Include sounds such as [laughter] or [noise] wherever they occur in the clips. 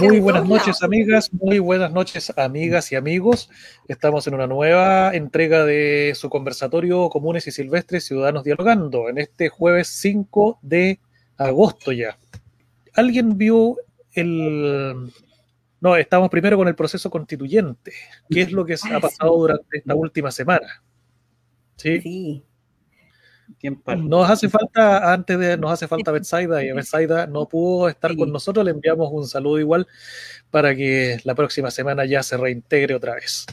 Muy buenas noches, amigas. Muy buenas noches, amigas y amigos. Estamos en una nueva entrega de su conversatorio Comunes y Silvestres Ciudadanos Dialogando, en este jueves 5 de agosto ya. ¿Alguien vio el... No, estamos primero con el proceso constituyente. ¿Qué es lo que ha pasado durante esta última semana? Sí. sí. Nos hace falta, antes de, nos hace falta Betsaida y a Betsaida no pudo estar con nosotros, le enviamos un saludo igual para que la próxima semana ya se reintegre otra vez.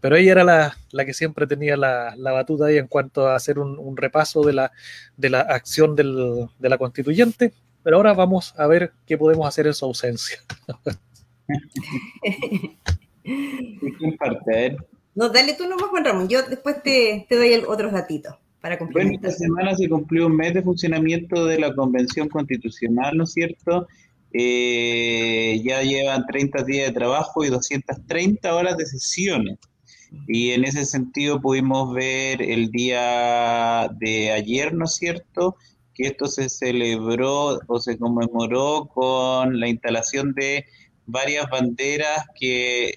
Pero ella era la, que siempre tenía la, batuta ahí en cuanto a hacer un, repaso de la, de la acción del, de la constituyente, pero ahora vamos a ver qué podemos hacer en su ausencia. [laughs] no, dale tú nomás, Juan Ramón, yo después te, te doy otros datitos. Bueno, esta semana se cumplió un mes de funcionamiento de la Convención Constitucional, ¿no es cierto? Eh, ya llevan 30 días de trabajo y 230 horas de sesiones. Y en ese sentido pudimos ver el día de ayer, ¿no es cierto?, que esto se celebró o se conmemoró con la instalación de varias banderas que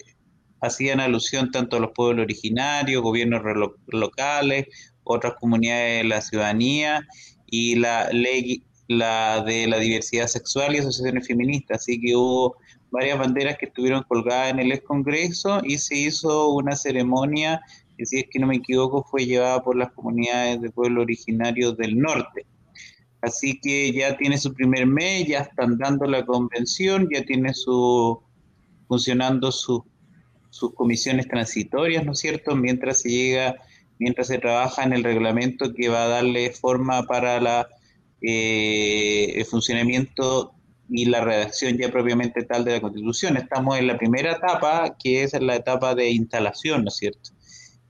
hacían alusión tanto a los pueblos originarios, gobiernos locales, otras comunidades de la ciudadanía y la ley la de la diversidad sexual y asociaciones feministas. Así que hubo varias banderas que estuvieron colgadas en el ex Congreso y se hizo una ceremonia que, si es que no me equivoco, fue llevada por las comunidades de pueblos originarios del norte. Así que ya tiene su primer mes, ya están dando la convención, ya tiene su funcionando sus comisiones transitorias, ¿no es cierto? Mientras se llega mientras se trabaja en el reglamento que va a darle forma para la, eh, el funcionamiento y la redacción ya propiamente tal de la Constitución. Estamos en la primera etapa, que es la etapa de instalación, ¿no es cierto?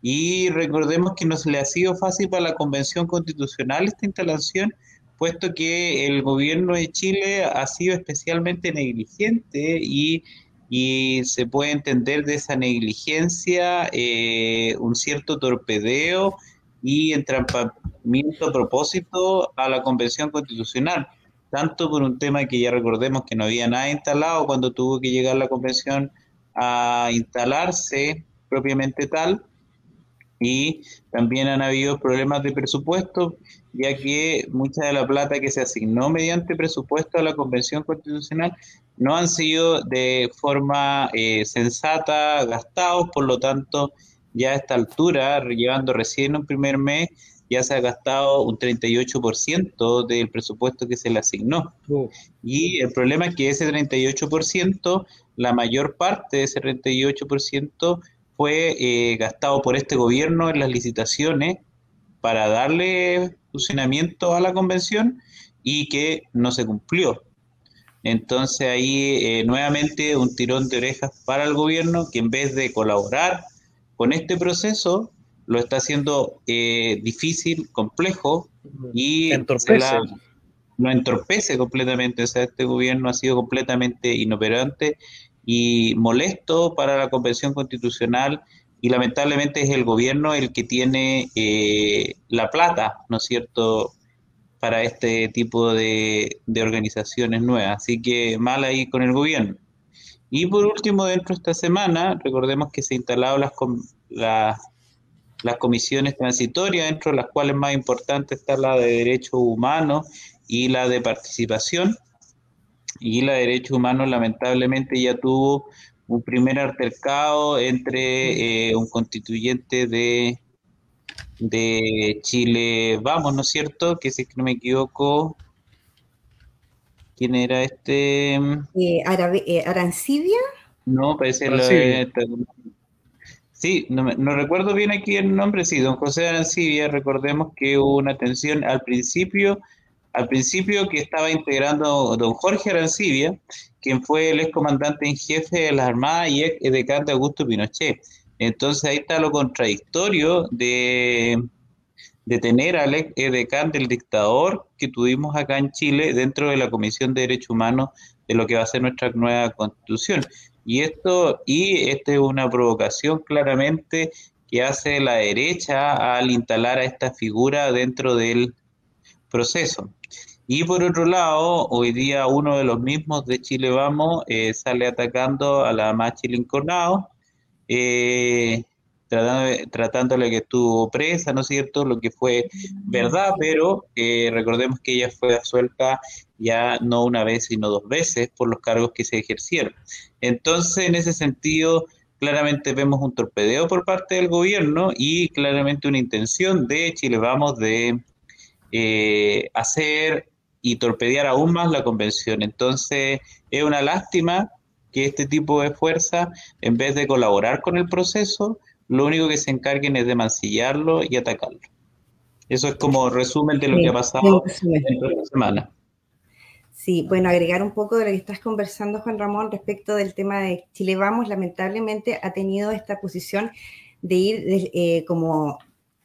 Y recordemos que no se le ha sido fácil para la Convención Constitucional esta instalación, puesto que el gobierno de Chile ha sido especialmente negligente y y se puede entender de esa negligencia eh, un cierto torpedeo y entrampamiento a propósito a la Convención Constitucional, tanto por un tema que ya recordemos que no había nada instalado cuando tuvo que llegar la Convención a instalarse propiamente tal, y también han habido problemas de presupuesto, ya que mucha de la plata que se asignó mediante presupuesto a la Convención Constitucional no han sido de forma eh, sensata gastados, por lo tanto, ya a esta altura, llevando recién un primer mes, ya se ha gastado un 38% del presupuesto que se le asignó. Oh. Y el problema es que ese 38%, la mayor parte de ese 38% fue eh, gastado por este gobierno en las licitaciones para darle funcionamiento a la convención y que no se cumplió. Entonces ahí eh, nuevamente un tirón de orejas para el gobierno que en vez de colaborar con este proceso lo está haciendo eh, difícil, complejo y lo entorpece completamente. O sea, este gobierno ha sido completamente inoperante y molesto para la Convención Constitucional y lamentablemente es el gobierno el que tiene eh, la plata, ¿no es cierto?, para este tipo de, organizaciones nuevas. Así que mal ahí con el gobierno. Y por último, dentro de esta semana, recordemos que se han instalado las, las, las comisiones transitorias, dentro de las cuales más importante está la de derechos humanos y la de participación y la de derechos humanos lamentablemente ya tuvo un primer altercado entre eh, un constituyente de, de Chile Vamos, ¿no es cierto? Que si no me equivoco, ¿quién era este? Eh, eh ¿Arancibia? No, parece la, Sí, no, no, recuerdo bien aquí el nombre, sí, don José Arancibia, recordemos que hubo una tensión al principio al principio que estaba integrando don Jorge Arancibia, quien fue el ex comandante en jefe de las Armadas y ex decano de Augusto Pinochet. Entonces ahí está lo contradictorio de, de tener al ex decano del dictador que tuvimos acá en Chile dentro de la Comisión de Derechos Humanos de lo que va a ser nuestra nueva constitución. Y esto, y esta es una provocación claramente que hace la derecha al instalar a esta figura dentro del proceso. Y por otro lado, hoy día uno de los mismos de Chile Vamos eh, sale atacando a la Machi Lincolnao, eh, tratándole que estuvo presa, ¿no es cierto? Lo que fue verdad, pero eh, recordemos que ella fue asuelta ya no una vez, sino dos veces por los cargos que se ejercieron. Entonces, en ese sentido, claramente vemos un torpedeo por parte del gobierno y claramente una intención de Chile Vamos de eh, hacer y torpedear aún más la convención. Entonces, es una lástima que este tipo de fuerza, en vez de colaborar con el proceso, lo único que se encarguen es de mancillarlo y atacarlo. Eso es como resumen de lo que ha pasado en esta semana. Sí, bueno, agregar un poco de lo que estás conversando, Juan Ramón, respecto del tema de Chile Vamos, lamentablemente ha tenido esta posición de ir eh, como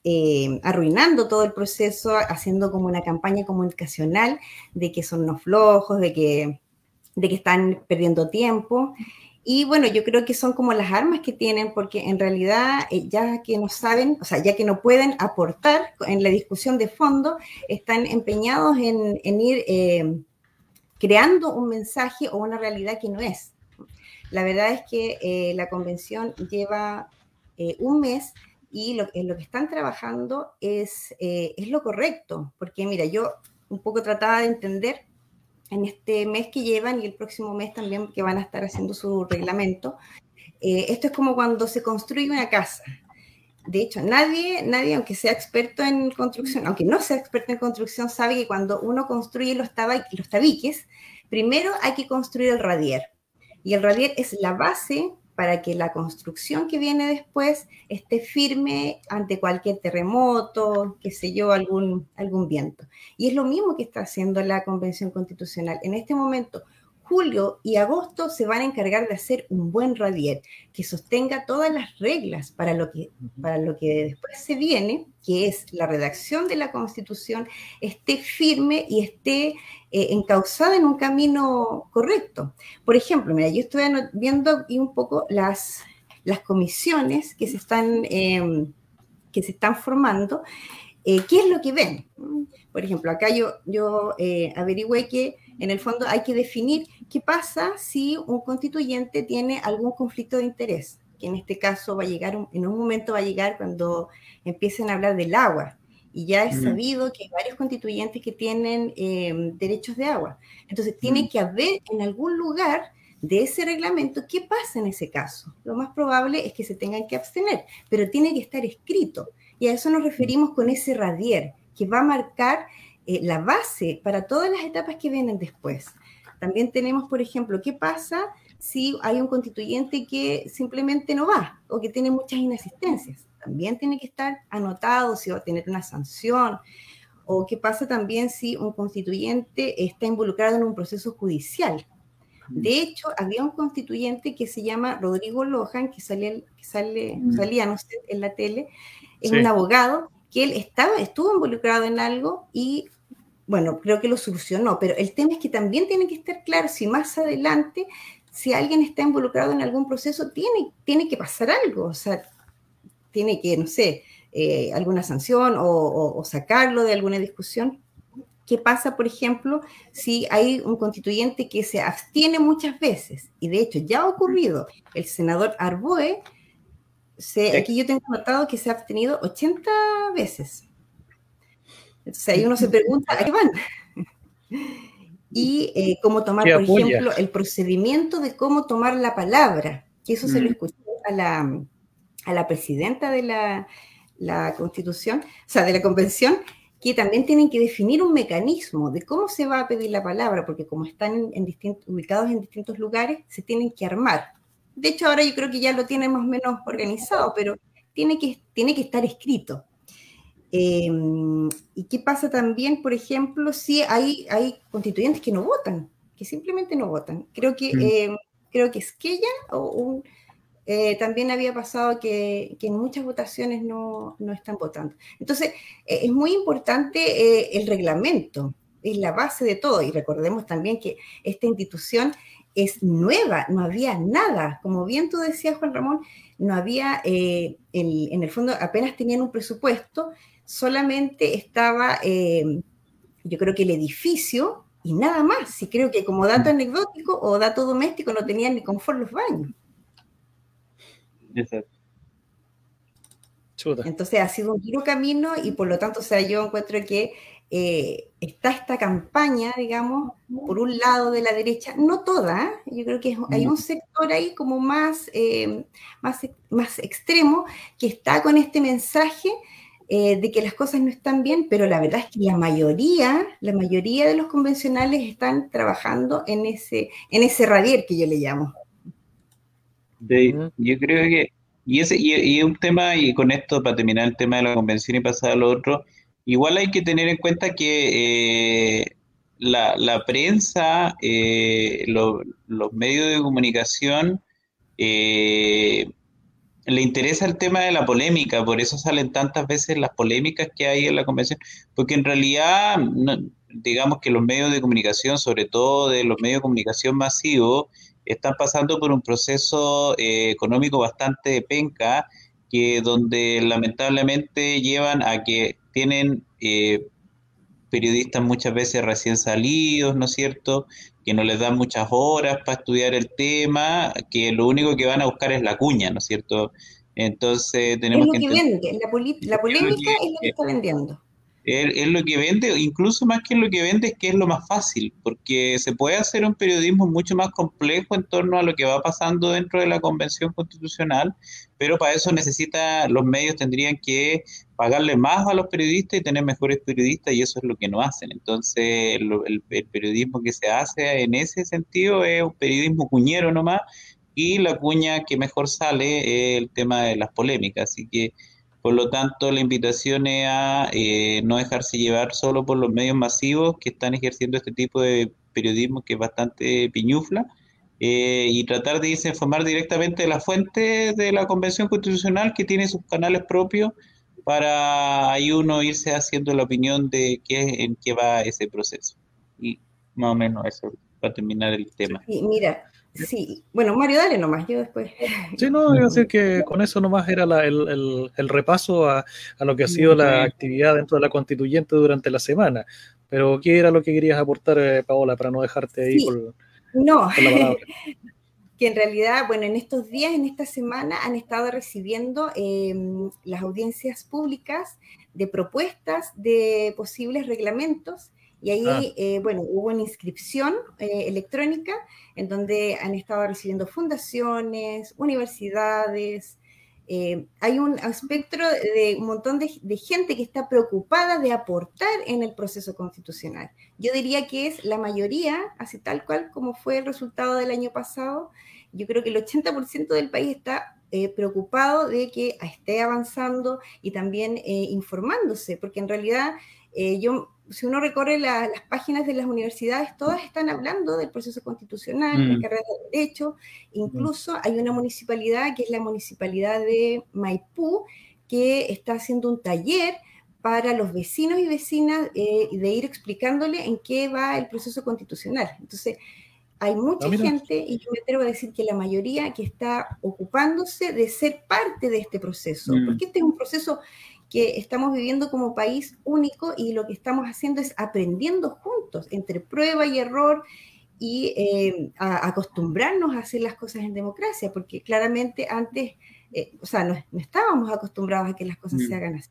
eh, arruinando todo el proceso, haciendo como una campaña comunicacional de que son unos flojos, de que, de que están perdiendo tiempo. Y bueno, yo creo que son como las armas que tienen, porque en realidad, eh, ya que no saben, o sea, ya que no pueden aportar en la discusión de fondo, están empeñados en, ir eh, creando un mensaje o una realidad que no es. La verdad es que eh, la convención lleva un mes y lo, lo que están trabajando es, es lo correcto, porque mira, yo un poco trataba de entender en este mes que llevan y el próximo mes también que van a estar haciendo su reglamento. Eh, esto es como cuando se construye una casa. De hecho, nadie, nadie, aunque sea experto en construcción, aunque no sea experto en construcción, sabe que cuando uno construye los, los tabiques, primero hay que construir el radier. Y el radier es la base para que la construcción que viene después esté firme ante cualquier terremoto, qué sé yo, algún, algún viento. Y es lo mismo que está haciendo la Convención Constitucional. En este momento, julio y agosto se van a encargar de hacer un buen radier que sostenga todas las reglas para lo que, para lo que después se viene, que es la redacción de la Constitución, esté firme y esté eh, encauzada en un camino correcto. Por ejemplo, mira, yo estoy viendo aquí un poco las, las comisiones que se están, em, que se están formando. Eh, ¿Qué es lo que ven? Por ejemplo, acá yo, yo eh, averigüé que en el fondo hay que definir qué pasa si un constituyente tiene algún conflicto de interés, que en este caso va a llegar, en un momento va a llegar cuando empiecen a hablar del agua. Y ya es sabido que hay varios constituyentes que tienen em, derechos de agua. Entonces, tiene que haber en algún lugar de ese reglamento qué pasa en ese caso. Lo más probable es que se tengan que abstener, pero tiene que estar escrito. Y a eso nos referimos con ese radier, que va a marcar eh, la base para todas las etapas que vienen después. También tenemos, por ejemplo, qué pasa si hay un constituyente que simplemente no va o que tiene muchas inasistencias. También tiene que estar anotado si va a tener una sanción. O qué pasa también si un constituyente está involucrado en un proceso judicial. De hecho, había un constituyente que se llama Rodrigo Lojan, que, sale, que sale, mm. salía no sé, en la tele, es un abogado que él estaba, estuvo involucrado en algo y, bueno, creo que lo solucionó, pero el tema es que también tiene que estar claro si más adelante, si alguien está involucrado en algún proceso, tiene, tiene que pasar algo, o sea, tiene que, no sé, eh, alguna sanción o, sacarlo de alguna discusión. ¿Qué pasa, por ejemplo, si hay un constituyente que se abstiene muchas veces? Y de hecho ya ha ocurrido. El senador Arboe aquí yo tengo notado que se ha abstenido 80 veces. Entonces ahí uno se [laughs] pregunta, ¿a qué van? y eh, cómo tomar, por ejemplo, el procedimiento de cómo tomar la palabra, que eso se lo mm. escuché a la, a la presidenta de la, la, Constitución, o sea, de la Convención, que también tienen que definir un mecanismo de cómo se va a pedir la palabra, porque como están en ubicados en distintos lugares, se tienen que armar. De hecho, ahora yo creo que ya lo tiene más o menos organizado, pero tiene que, tiene que estar escrito. Em, ¿Y qué pasa también, por ejemplo, si hay, hay constituyentes que no votan, que simplemente no votan? Creo que, eh, creo que Esquella o eh, también había pasado que, en muchas votaciones no, están votando. Entonces, eh, es muy importante el reglamento, es la base de todo. Y recordemos también que esta institución es nueva, no había nada. Como bien tú decías, Juan Ramón, no había, eh, en el fondo apenas tenían un presupuesto, solamente estaba eh, yo creo que el edificio y nada más. Y creo que como dato anecdótico o dato doméstico no tenían ni confort los baños. Entonces ha sido un duro camino y por lo tanto, o sea, yo encuentro que eh, está esta campaña, digamos, por un lado de la derecha, no toda, ¿eh? yo creo que hay un sector ahí como más, eh, más, más extremo que está con este mensaje de que las cosas no están bien, pero la verdad es que la mayoría, la mayoría de los convencionales están trabajando en ese, en ese radier que yo le llamo. yo creo que, y, ese, y, un tema, y con esto para terminar el tema de la convención y pasar al otro, Igual hay que tener en cuenta que eh, la, prensa, eh, los medios de comunicación, eh, le interesa el tema de la polémica, por eso salen tantas veces las polémicas que hay en la convención, porque en realidad, digamos que los medios de comunicación, sobre todo de los medios de comunicación masivos, están pasando por un proceso económico bastante penca, que donde lamentablemente llevan a que tienen eh, periodistas muchas veces recién salidos, ¿no es cierto? Que no les dan muchas horas para estudiar el tema, que lo único que van a buscar es la cuña, ¿no es cierto? Entonces tenemos es lo que, vende, la, polémica es lo que está vendiendo. Es, lo que vende, incluso más que lo que vende, es que es lo más fácil, porque se puede hacer un periodismo mucho más complejo en torno a lo que va pasando dentro de la Convención Constitucional, pero para eso necesita, los medios tendrían que pagarle más a los periodistas y tener mejores periodistas, y eso es lo que no hacen. Entonces, el, periodismo que se hace en ese sentido es un periodismo cuñero nomás, y la cuña que mejor sale es el tema de las polémicas, así que por lo tanto, la invitación es a eh, no dejarse llevar solo por los medios masivos que están ejerciendo este tipo de periodismo que es bastante piñufla eh, y tratar de irse informar directamente de la fuente de la Convención Constitucional que tiene sus canales propios para ahí uno irse haciendo la opinión de qué, en qué va ese proceso. Y más o menos eso para terminar el tema. Sí, mira, Sí, bueno, Mario, dale nomás, yo después. Sí, no, iba a decir que con eso nomás era el, repaso a, lo que ha sido la actividad dentro de la constituyente durante la semana. Pero, ¿qué era lo que querías aportar, eh, Paola, para no dejarte ahí con, no. la palabra? [laughs] que en realidad, bueno, en estos días, en esta semana, han estado recibiendo em, las audiencias públicas de propuestas de posibles reglamentos y ahí, ah. eh, bueno, hubo una inscripción eh, electrónica en donde han estado recibiendo fundaciones, universidades. Eh, hay un espectro de un montón de, gente que está preocupada de aportar en el proceso constitucional. Yo diría que es la mayoría, así tal cual como fue el resultado del año pasado. Yo creo que el 80% del país está preocupado de que esté avanzando y también informándose, porque en realidad yo si uno recorre las páginas de las universidades, todas están hablando del proceso constitucional, de la mm. carrera de derecho, incluso hay una municipalidad que es la municipalidad de Maipú, que está haciendo un taller para los vecinos y vecinas eh, de ir explicándole en qué va el proceso constitucional. Entonces, hay mucha ah, gente, y yo me atrevo a decir que la mayoría, que está ocupándose de ser parte de este proceso, mm. porque este es un proceso que estamos viviendo como país único y lo que estamos haciendo es aprendiendo juntos entre prueba y error y eh, acostumbrarnos a hacer las cosas en democracia, porque claramente antes, eh, o sea, no, estábamos acostumbrados a que las cosas se mm. hagan así.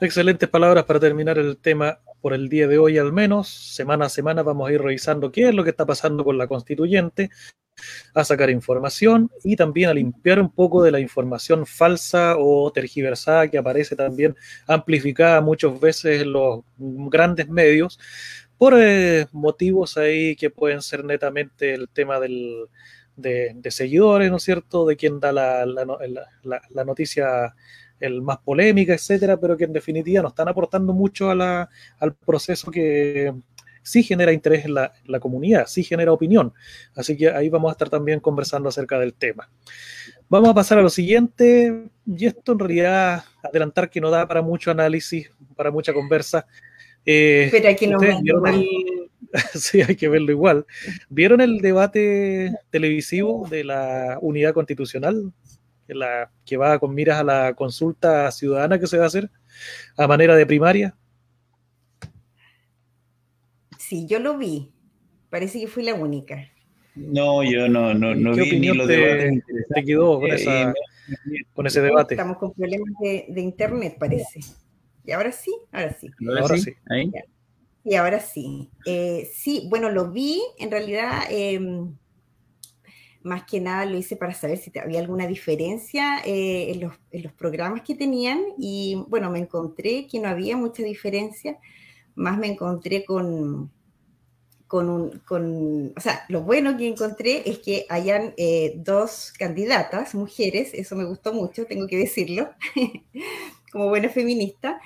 Excelentes palabras para terminar el tema por el día de hoy al menos. Semana a semana vamos a ir revisando qué es lo que está pasando con la constituyente, a sacar información y también a limpiar un poco de la información falsa o tergiversada que aparece también amplificada muchas veces en los grandes medios por eh, motivos ahí que pueden ser netamente el tema del, de, seguidores, ¿no es cierto?, de quien da la, la, noticia el más polémica, etcétera, pero que en definitiva no están aportando mucho a la, al proceso que, sí genera interés en la, comunidad, sí genera opinión. Así que ahí vamos a estar también conversando acerca del tema. Vamos a pasar a lo siguiente, y esto en realidad adelantar que no da para mucho análisis, para mucha conversa. Eh, Pero hay que no sí, hay que verlo igual. ¿Vieron el debate televisivo de la unidad constitucional? La, que va con miras a la consulta ciudadana que se va a hacer a manera de primaria Sí, yo lo vi. Parece que fui la única. No, yo no, no, no vi ni los debates. Te quedó con, esa, con ese debate. Estamos con problemas de, de, internet, parece. Y ahora sí, ahora sí. Ahora, sí. ¿Ahí? Y ahora sí. Eh, sí, bueno, lo vi, en realidad, eh, más que nada lo hice para saber si había alguna diferencia eh, en, los, en, los, programas que tenían y bueno, me encontré que no había mucha diferencia, más me encontré con, con un, con, o sea, lo bueno que encontré es que hayan eh, dos candidatas, mujeres, eso me gustó mucho, tengo que decirlo, [laughs] como buena feminista,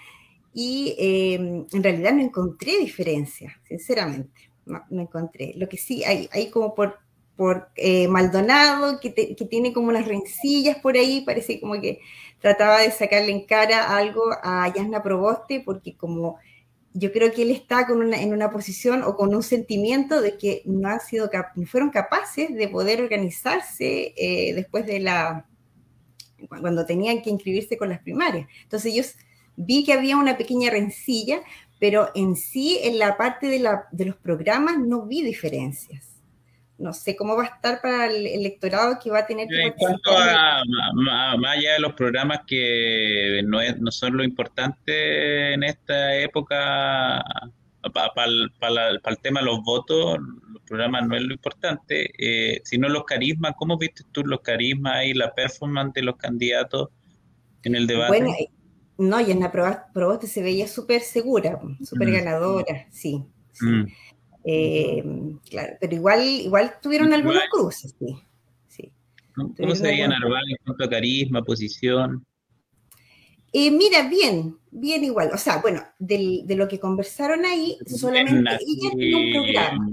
y eh, en realidad no encontré diferencia, sinceramente, no, no, encontré. Lo que sí, hay, hay como por, por eh, Maldonado, que, que, tiene como unas rencillas por ahí, parece como que trataba de sacarle en cara algo a Yasna Proboste, porque como yo creo que él está con una, en una posición o con un sentimiento de que no han sido no fueron capaces de poder organizarse eh, después de la cuando tenían que inscribirse con las primarias. Entonces yo vi que había una pequeña rencilla, pero en sí en la parte de, la, de los programas no vi diferencias no sé cómo va a estar para el electorado que va a tener que En cuanto a, más allá de los programas que no, es, no son lo importante en esta época, para el tema de los votos, los programas no es lo importante, eh, sino los carismas. ¿Cómo viste tú los carismas y la performance de los candidatos en el debate? Bueno, eh, no, y en la Proboste se veía súper segura, súper mm. ganadora, sí. sí. Mm. Eh, claro, pero igual, igual tuvieron algunos cruces, sí. sí. ¿Cómo se veía Narval en cuanto a carisma, posición? Eh, mira, bien, bien igual. O sea, bueno, del, de lo que conversaron ahí, solamente ella tiene un programa.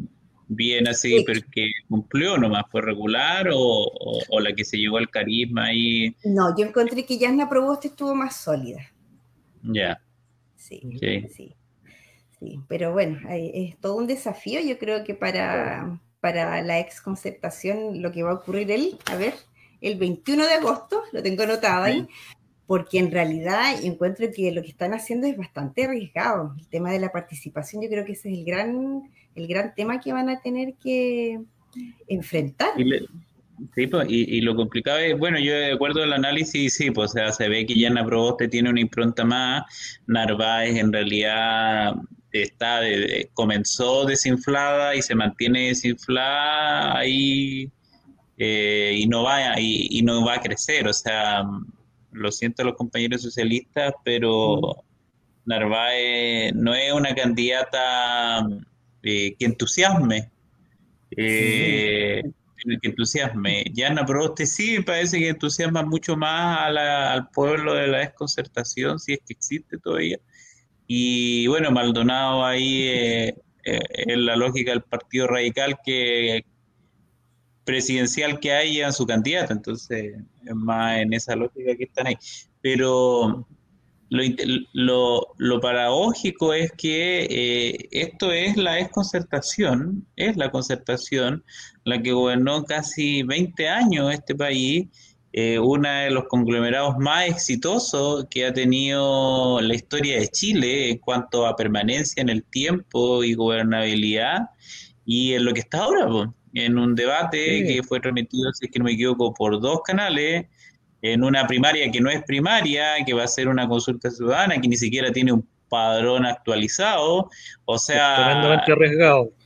Bien así, pero que cumplió nomás, fue regular o, o, la que se llevó al carisma ahí. No, yo encontré que Yasna Proboste estuvo más sólida. Ya. Sí, sí. Sí, pero bueno, es todo un desafío. Yo creo que para, para la ex concertación lo que va a ocurrir él, a ver, el 21 de agosto, lo tengo anotado ahí, porque en realidad encuentro que lo que están haciendo es bastante arriesgado. El tema de la participación, yo creo que ese es el gran, el gran tema que van a tener que enfrentar. Sí, pues, y, lo complicado es, bueno, yo de acuerdo al análisis, sí, pues, o sea, se ve que Yana Proboste tiene una impronta más, Narváez en realidad está comenzó desinflada y se mantiene desinflada ahí eh, y no va y, no va a crecer o sea lo siento a los compañeros socialistas pero mm. Narváez no es una candidata eh, que entusiasme eh, que entusiasme. Yana Proboste sí parece que entusiasma mucho más al pueblo de la desconcertación si es que existe todavía y bueno, Maldonado ahí eh, eh, en la lógica del Partido Radical que presidencial que hay en su candidato, entonces es más en esa lógica que están ahí. Pero lo, lo, lo paradójico es que eh, esto es la desconcertación, es la concertación la que gobernó casi 20 años este país eh, uno de los conglomerados más exitosos que ha tenido la historia de Chile en cuanto a permanencia en el tiempo y gobernabilidad, y en lo que está ahora, en un debate que fue transmitido, si es que no me equivoco, por dos canales, en una primaria que no es primaria, que va a ser una consulta ciudadana, que ni siquiera tiene un padrón actualizado, o sea... Tremendamente arriesgado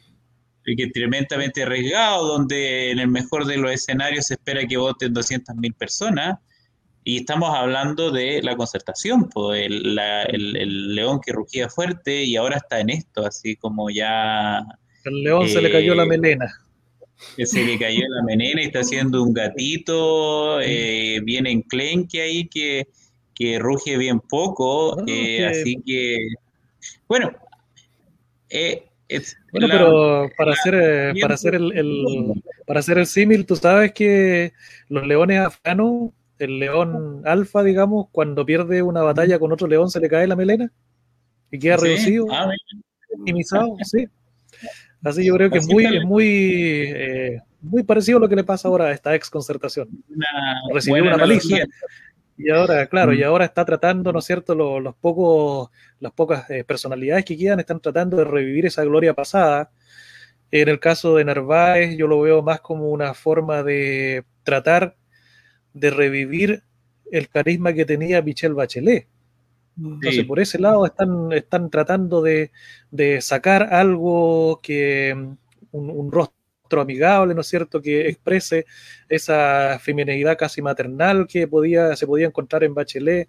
tremendamente arriesgado, donde en el mejor de los escenarios se espera que voten 200.000 personas, y estamos hablando de la concertación, pues, el, el, león que rugía fuerte y ahora está en esto, así como ya... El león se le cayó la eh, melena. Que se le cayó la melena y está haciendo un gatito eh, bien enclenque ahí que, que ruge bien poco, ah, eh, así que... Bueno, eh, bueno, pero para hacer, eh, para hacer el, para hacer el símil, tú sabes que los leones afganos, el león alfa, digamos, cuando pierde una batalla con otro león se le cae la melena y queda reducido, ah, minimizado, [laughs] sí. Así yo creo que es muy, es muy, eh, muy parecido a lo que le pasa ahora a esta ex concertación. Recibió una paliza Y ahora, claro, y mm. ahora está tratando, ¿no es cierto?, los, pocos, las pocas eh, personalidades que quedan están tratando de revivir esa gloria pasada. En el caso de Narváez, yo lo veo más como una forma de tratar de revivir el carisma que tenía Michelle Bachelet. Entonces, por ese lado están, están tratando de, sacar algo que un, rostro amigable, ¿no es cierto?, que exprese esa feminidad casi maternal que podía, se podía encontrar en Bachelet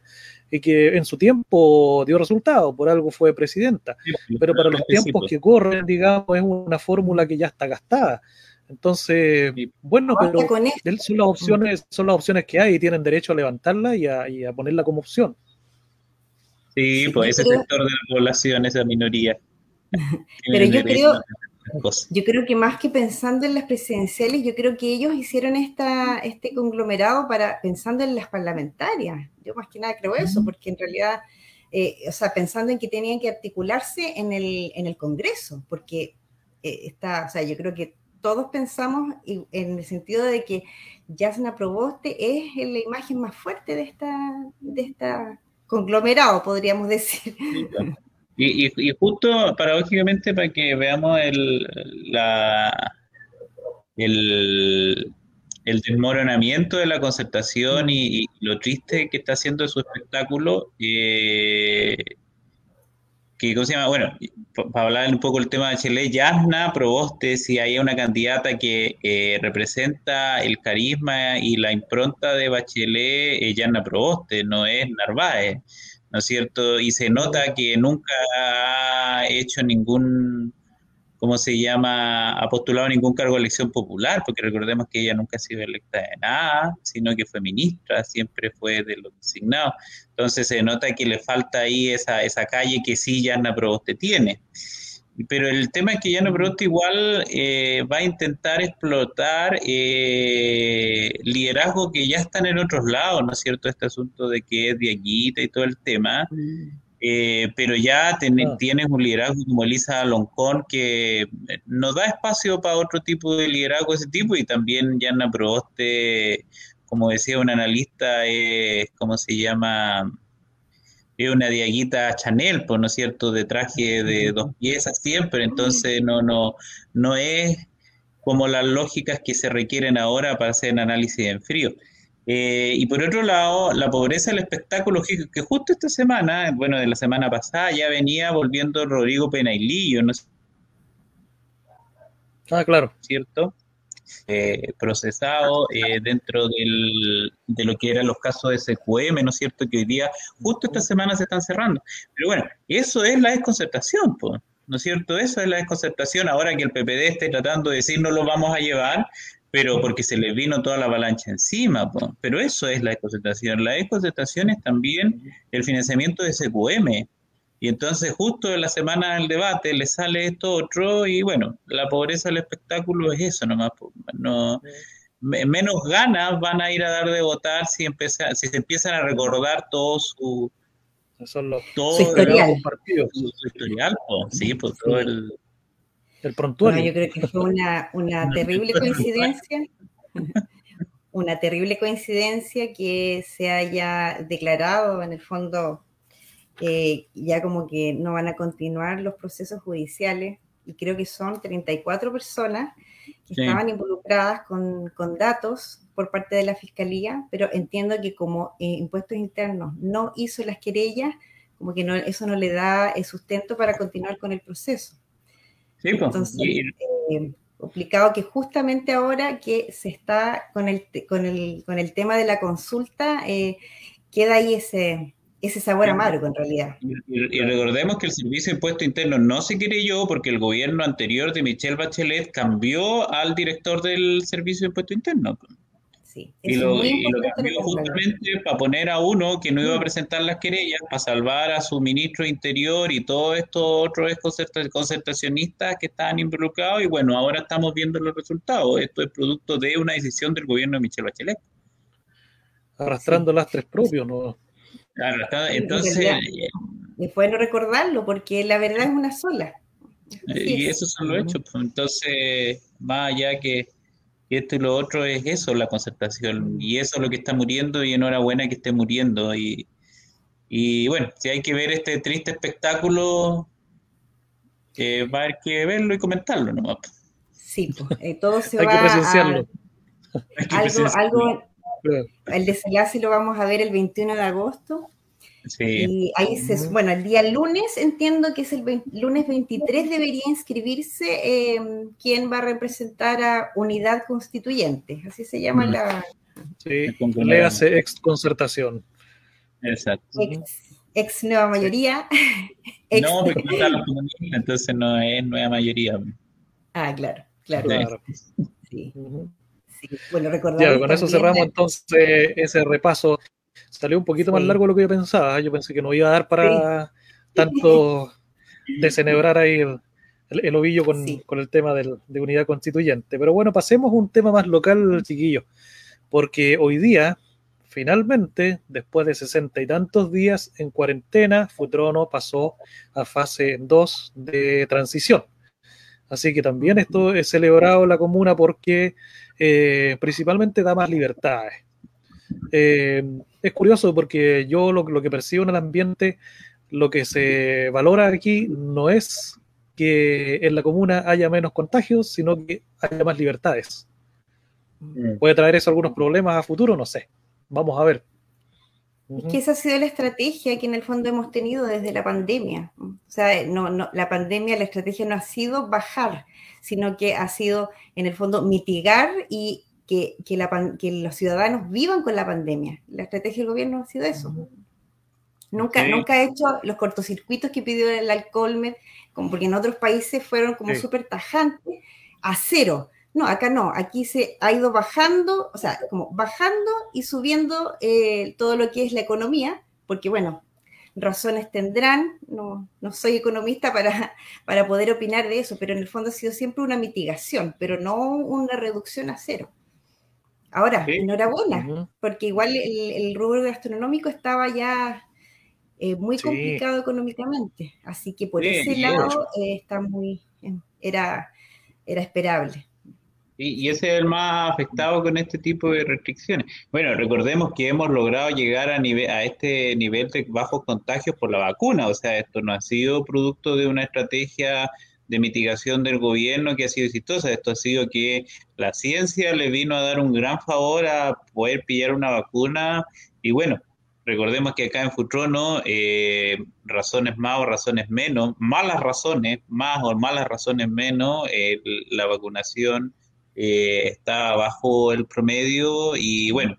y que en su tiempo dio resultado, por algo fue presidenta. Pero para los tiempos que corren, digamos, es una fórmula que ya está gastada. Entonces, bueno, pero son las opciones, son las opciones que hay y tienen derecho a levantarla y a, ponerla como opción. Sí, pues ese sector de la población, esa minoría. [laughs] pero yo creo, yo creo que más que pensando en las presidenciales, yo creo que ellos hicieron esta, este conglomerado para pensando en las parlamentarias. Yo más que nada creo eso, porque en realidad, eh, o sea, pensando en que tenían que articularse en el, en el Congreso, porque eh, está, o sea, yo creo que todos pensamos en el sentido de que Yasna Proboste es la imagen más fuerte de esta, de esta conglomerado, podríamos decir. Y, justo paradójicamente para que veamos el, la, el, el desmoronamiento de la concertación y, lo triste que está haciendo su espectáculo, eh, que, ¿cómo se llama? Bueno, para hablar un poco del tema de Chile, Yasna Proboste, si hay una candidata que representa el carisma y la impronta de Bachelet, es Yasna Proboste, no es Narváez, ¿no es cierto? Y se nota que nunca ha hecho ningún ¿cómo se llama?, ha postulado ningún cargo de elección popular, porque recordemos que ella nunca ha sido electa de nada, sino que fue ministra, siempre fue de los designados. Entonces se nota que le falta ahí esa, esa calle que sí Yana Proboste tiene. Pero el tema es que Yana Proboste igual eh, va a intentar explotar eh, liderazgo que ya están en otros lados, ¿no es cierto? Este asunto de que es Diaguita y todo el tema. Eh, pero ya ah. tienes un liderazgo como Elisa Loncón que nos da espacio para otro tipo de liderazgo de ese tipo y también Yana Proboste, como decía un analista, ¿cómo se llama? Es una diaguita Chanel, pues, ¿no es cierto?, de traje de dos piezas siempre, entonces no, no, no es como las lógicas que se requieren ahora para hacer un análisis en frío. Eh, y por otro lado, la pobreza del espectáculo, que, justo esta semana, bueno, de la semana pasada, ya venía volviendo Rodrigo Penailillo, ¿no Ah, claro. ¿Cierto? Eh, procesado eh, dentro del, de lo que eran los casos de SQM, ¿no es cierto? Que hoy día, justo esta semana se están cerrando. Pero bueno, eso es la desconcertación, ¿no es cierto? Eso es la desconcertación. Ahora que el PPD esté tratando de decir no lo vamos a llevar, pero porque se le vino toda la avalancha encima. Pero eso es la desconcentración. La desconcentración es también el financiamiento de SQM. Y entonces justo en la semana del debate le sale esto otro y bueno, la pobreza del espectáculo es eso nomás. No, menos ganas van a ir a dar de votar si, empieza, si se empiezan a recordar todo su... todo su historial. Su, historial, sí, pues todo el el prontuario. yo creo que fue una, una [laughs] terrible coincidencia. una terrible coincidencia que se haya declarado en el fondo eh, ya como que no van a continuar los procesos judiciales y creo que son 34 personas que estaban involucradas con, con, datos por parte de la Fiscalía, pero entiendo que como eh, impuestos internos no hizo las querellas, como que no, eso no le da el sustento para continuar con el proceso. Sí, pues, Entonces, eh, complicado que justamente ahora que se está con el, con el, con el tema de la consulta, eh, queda ahí ese, ese sabor amargo en realidad. Y, recordemos que el Servicio de Impuesto Interno no se yo porque el gobierno anterior de Michelle Bachelet cambió al director del Servicio de Impuesto Interno y, lo, cambió justamente para poner a uno que no iba a presentar las querellas, para salvar a su ministro interior y todos estos otros concertacionistas que estaban involucrados. Y bueno, ahora estamos viendo los resultados. Esto es producto de una decisión del gobierno de Michelle Bachelet. Arrastrando las tres propios, ¿no? Entonces. Es bueno recordarlo porque la verdad es una sola. y eso son los hechos. Pues, entonces, más allá que esto y lo otro es eso, la concertación, y eso es lo que está muriendo y enhorabuena que esté muriendo. Y, y bueno, si hay que ver este triste espectáculo, eh, va a haber que verlo y comentarlo nomás. Sí, pues, eh, todo se [laughs] hay va que presenciarlo. A, [laughs] algo, algo, el desenlace lo vamos a ver el 21 de agosto. Sí. Y ahí se, bueno, el día lunes entiendo que es el 20, lunes 23 debería inscribirse eh, quién va a representar a Unidad Constituyente, así se llama Mm. la Sí, le hace ex concertación. Exacto. ex, ex nueva mayoría. [laughs] ex- No, porque no los [laughs] comunistas, entonces no es nueva mayoría. ah, claro, claro. Claro. sí. Sí. Bueno, recordar. Ya, con eso cerramos entonces ese repaso. Salió un poquito más largo de lo que yo pensaba. Yo pensé que no iba a dar para tanto [laughs] desenhebrar ahí el, el- el ovillo con, con el tema del- de unidad constituyente. Pero bueno, pasemos a un tema más local, chiquillo. Porque hoy día, finalmente, después de sesenta y tantos días en cuarentena, Futrono pasó a fase 2 de transición. Así que también esto es celebrado en la comuna porque eh, principalmente da más libertades. Eh, es curioso porque yo lo, lo que percibo en el ambiente, lo que se valora aquí no es que en la comuna haya menos contagios, sino que haya más libertades. ¿Puede traer eso algunos problemas a futuro? No sé. Vamos a ver. Es que esa ha sido la estrategia que en el fondo hemos tenido desde la pandemia. O sea, no, no, la pandemia, la estrategia no ha sido bajar, sino que ha sido en el fondo mitigar y que, que, la, que los ciudadanos vivan con la pandemia. La estrategia del gobierno ha sido eso. Nunca, Sí. nunca ha hecho los cortocircuitos que pidió el alcohol, como porque en otros países fueron como Sí. súper tajantes, a cero. No, acá no, aquí se ha ido bajando, o sea, como bajando y subiendo eh, todo lo que es la economía, porque bueno, razones tendrán, no, no soy economista para, [laughs] para poder opinar de eso, pero en el fondo ha sido siempre una mitigación, pero no una reducción a cero. Ahora, Sí. enhorabuena, porque igual el, el rubro gastronómico estaba ya eh, muy Sí. complicado económicamente, así que por Sí, ese lado eh, está muy, era, era esperable. Y, y ese es el más afectado con este tipo de restricciones. Bueno, recordemos que hemos logrado llegar a, nivel, a este nivel de bajos contagios por la vacuna, o sea, esto no ha sido producto de una estrategia de mitigación del gobierno que ha sido exitosa, esto ha sido que la ciencia le vino a dar un gran favor a poder pillar una vacuna. Y bueno, recordemos que acá en Futrono, eh, razones más o razones menos, malas razones, más o malas razones menos, eh, la vacunación eh, está bajo el promedio y bueno,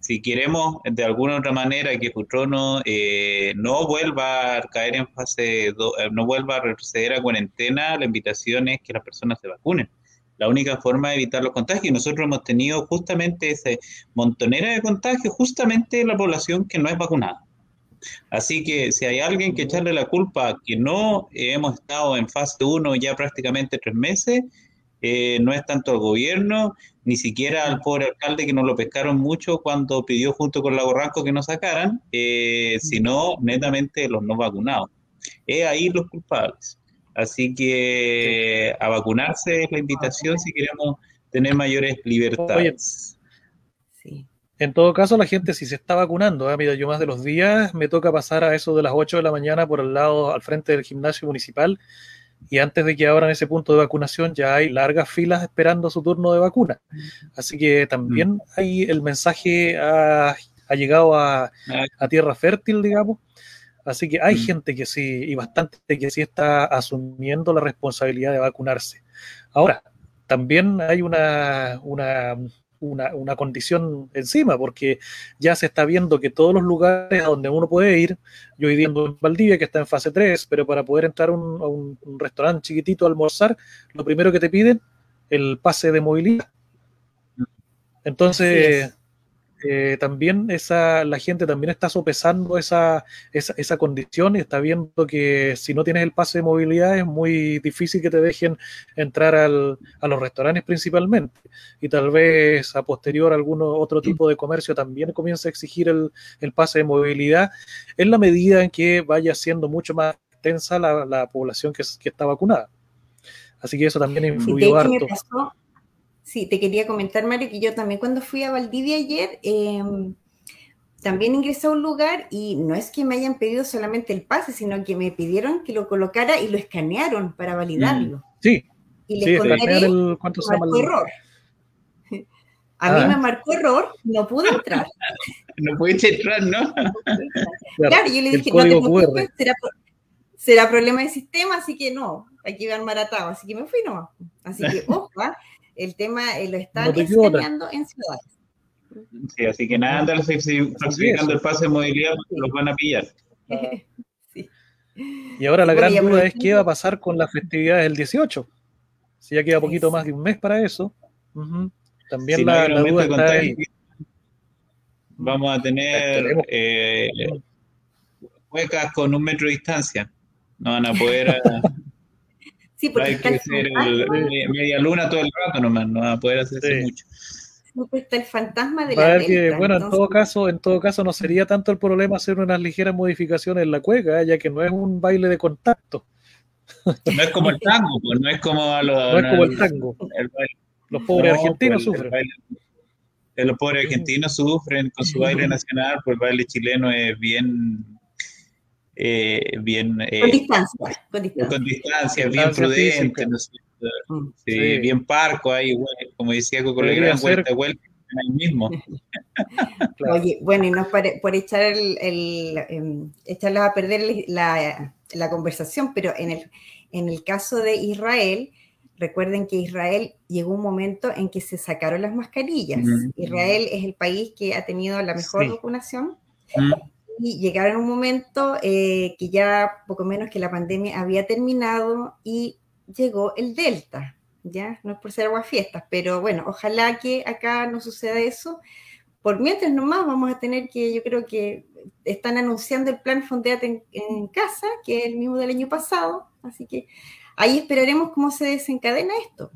si queremos de alguna otra manera que Futrono eh, no vuelva a caer en fase, do- eh, no vuelva a retroceder a cuarentena, la invitación es que las personas se vacunen. La única forma de evitar los contagios, nosotros hemos tenido justamente ese montonera de contagios, justamente en la población que no es vacunada. Así que si hay alguien que echarle la culpa que no hemos estado en fase 1 ya prácticamente tres meses, eh, no es tanto al gobierno, ni siquiera al pobre alcalde que nos lo pescaron mucho cuando pidió junto con la Borranco que nos sacaran, eh, sino netamente los no vacunados. Es ahí los culpables. Así que a vacunarse es la invitación si queremos tener mayores libertades. Sí. En todo caso, la gente si se está vacunando, ¿eh? mira, yo más de los días me toca pasar a eso de las 8 de la mañana por el lado, al frente del gimnasio municipal, y antes de que abran ese punto de vacunación ya hay largas filas esperando su turno de vacuna. Así que también ahí el mensaje ha, ha llegado a, a tierra fértil, digamos. Así que hay Mm. gente que sí, y bastante que sí está asumiendo la responsabilidad de vacunarse. Ahora, también hay una, una, una, una condición encima, porque ya se está viendo que todos los lugares a donde uno puede ir, yo viviendo en Valdivia, que está en fase 3, pero para poder entrar a un, a un- un restaurante chiquitito a almorzar, lo primero que te piden, el pase de movilidad. Entonces, es. Eh, también esa, la gente también está sopesando esa, esa, esa condición y está viendo que si no tienes el pase de movilidad es muy difícil que te dejen entrar al, a los restaurantes principalmente. Y tal vez a posterior algún otro tipo de comercio también comience a exigir el, el pase de movilidad en la medida en que vaya siendo mucho más extensa la, la población que, que está vacunada. Así que eso también me harto. pasó, Sí, te quería comentar, Mario, que yo también cuando fui a Valdivia ayer, em, también ingresé a un lugar y no es que me hayan pedido solamente el pase, sino que me pidieron que lo colocara y lo escanearon para validarlo. Mm, sí. Y les sí, el, ¿cuánto se llama error. [laughs] A mí ah. me marcó error, no pude entrar. [laughs] no pudiste entrar, ¿no? [laughs] claro, yo le dije, no te preocupes, será, será, problema de sistema, así que no, aquí van maratados, así que me fui nomás. Así que, ojo, ¿ah? El tema eh, lo están escaneando en ciudades. Sí, así que nada, andar falsificando el pase de movilidad, los van a pillar. [laughs] sí. Y ahora la gran duda es qué va a pasar con las festividades del 18. Si ya queda poquito más de un mes para eso. También la, duda está ahí. Vamos a tener eh, huecas con un metro de distancia. No van a poder. [laughs] sí, porque hay que hacer media luna todo el rato nomás, no van a poder hacerse mucho. Está el fantasma de la que, bueno, en todo caso, en todo caso no sería tanto el problema hacer unas ligeras modificaciones en la cueca, ya que no es un baile de contacto. No es como el tango, pues, no es como los, no es como el tango. los pobres argentinos pues, sufren. los pobres argentinos sufren con su baile nacional, pues el baile chileno es bien eh, bien eh, con distancia, con distancia, bien prudente, ¿no Mm. Sí, bien parco ahí, como decía Coco Legrand, vuelta, vuelta, ahí mismo. [laughs] Oye, bueno, y no por echar el, el em, echarlas a perder la, la, conversación, pero en el, en el caso de Israel, recuerden que Israel llegó un momento en que se sacaron las mascarillas. Mm. Israel es el país que ha tenido la mejor vacunación. Mm. Y llegaron un momento eh, que ya poco menos que la pandemia había terminado y llegó el Delta, ¿ya? No es por ser fiestas, pero bueno, ojalá que acá no suceda eso. Por mientras nomás vamos a tener que, yo creo que están anunciando el plan Fondeate en, casa, que es el mismo del año pasado, así que ahí esperaremos cómo se desencadena esto.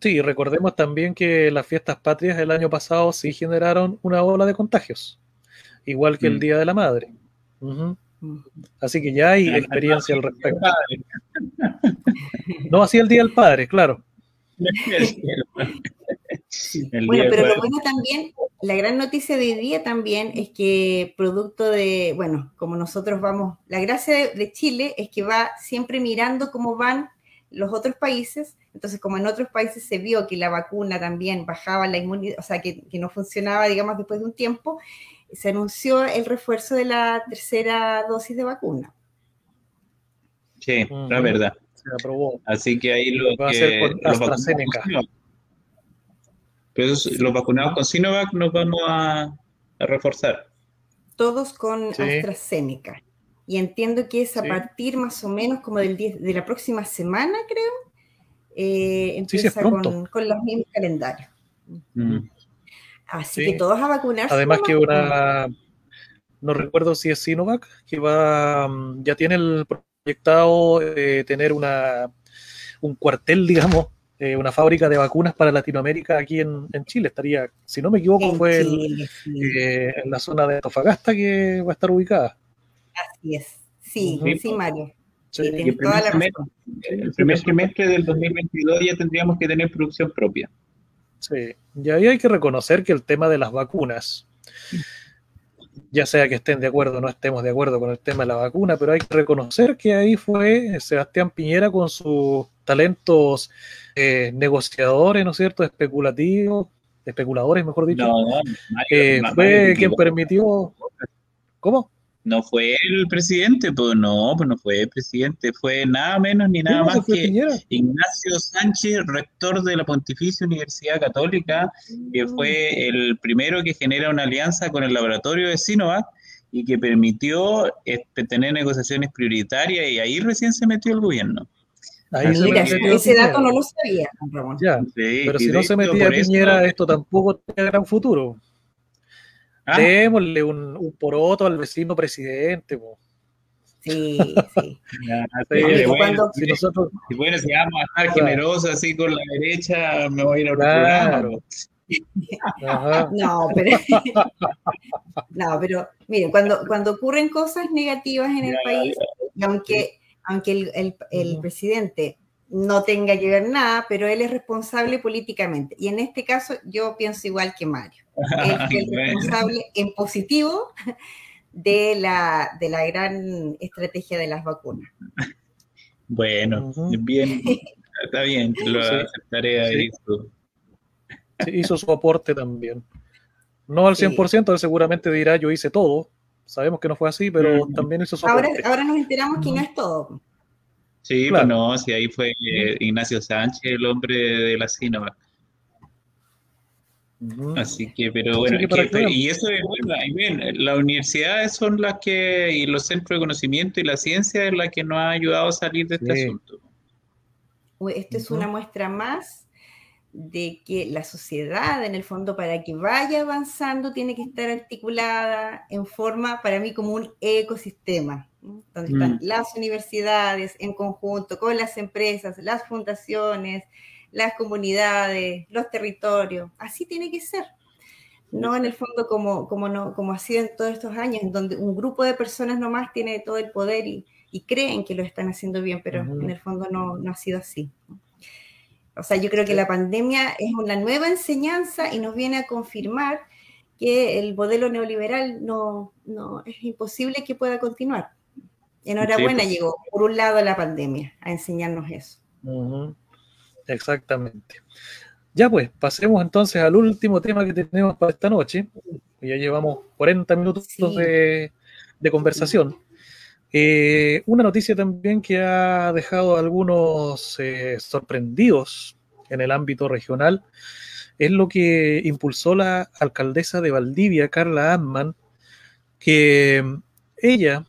Sí. recordemos también que las fiestas patrias del año pasado sí generaron una ola de contagios, igual que el mm. Día de la Madre. Así que ya hay experiencia al respecto. No, así el Día del Padre, claro. bueno, pero lo bueno también, la gran noticia de hoy día también es que producto de, bueno, como nosotros vamos, la gracia de, Chile es que va siempre mirando cómo van los otros países, entonces como en otros países se vio que la vacuna también bajaba la inmunidad, o sea, que, que no funcionaba, digamos, después de un tiempo, se anunció el refuerzo de la tercera dosis de vacuna. Sí, la verdad. Se aprobó. Así que ahí lo Va a ser con AstraZeneca. Pero los vacunados con Sinovac nos vamos a, reforzar. Todos con AstraZeneca. Y entiendo que es a partir más o menos como del de la próxima semana, creo. Eh, empieza con, con, los mismos calendarios. Mm. Así que todos a vacunarse. Además que una, no recuerdo si es Sinovac, que va, mm, ya tiene el proyectado eh, tener una, un cuartel, digamos, eh, una fábrica de vacunas para Latinoamérica aquí en, Chile. Estaría, si no me equivoco, fue eh, en la zona de Antofagasta que va a estar ubicada. Así es, sí, sí, Mario. el, primer semestre, del 2022 ya tendríamos que tener producción propia. Sí, y ahí hay que reconocer que el tema de las vacunas, ya sea que estén de acuerdo o no estemos de acuerdo con el tema de la vacuna, pero hay que reconocer que ahí fue Sebastián Piñera con sus talentos eh, negociadores, ¿no es cierto?, especulativos, especuladores, mejor dicho, eh, fue quien permitió... ¿Cómo? No fue el presidente, pues no, pues no fue el presidente, fue nada menos ni nada más que Ignacio Sánchez, rector de la Pontificia Universidad Católica, que mm. fue el primero que genera una alianza con el laboratorio de Sinovac y que permitió este, tener negociaciones prioritarias y ahí recién se metió el gobierno. Mira, ese dato no lo sabía, Ya, pero si no se metía Piñera, esto tampoco tenía gran futuro. ¿Ah? Démosle un, poroto al vecino presidente. Sí, sí. [laughs] bueno, si, nosotros... si, bueno, si vamos a estar generosos así con la derecha, me voy a ir a claro. [laughs] No, pero, [laughs] no, pero miren, cuando, cuando ocurren cosas negativas en el país, aunque, aunque el, el, el presidente no tenga que ver nada, pero él es responsable políticamente. Y en este caso yo pienso igual que Mario. Es [laughs] responsable en positivo de la, de la gran estrategia de las vacunas. Bueno, bien, [laughs] está bien, lo aceptaré ahí. hizo su aporte también. No al 100%, él seguramente dirá yo hice todo. Sabemos que no fue así, pero también hizo su ahora, Ahora nos enteramos que no es todo. Sí, claro. no, sí, ahí fue eh, Ignacio Sánchez, el hombre de la Sinovac. Así que, pero bueno, y eso es bueno, bien, las universidades son las que, y los centros de conocimiento y la ciencia es la que nos ha ayudado a salir de este asunto. Esto es una muestra más de que la sociedad, en el fondo, para que vaya avanzando, tiene que estar articulada en forma, para mí, como un ecosistema, donde están mm. las universidades en conjunto con las empresas, las fundaciones, las comunidades, los territorios. Así tiene que ser. No en el fondo como, como, no, como ha sido en todos estos años, en donde un grupo de personas nomás tiene todo el poder y, creen que lo están haciendo bien, pero en el fondo no, no ha sido así. O sea, yo creo que la pandemia es una nueva enseñanza y nos viene a confirmar que el modelo neoliberal no, no es imposible que pueda continuar. Enhorabuena pues. llegó, por un lado, la pandemia a enseñarnos eso. Exactamente. Ya pues, pasemos entonces al último tema que tenemos para esta noche. Ya llevamos 40 minutos de, conversación. Eh, una noticia también que ha dejado a algunos eh, sorprendidos en el ámbito regional es lo que impulsó la alcaldesa de Valdivia, Carla Amman, que ella,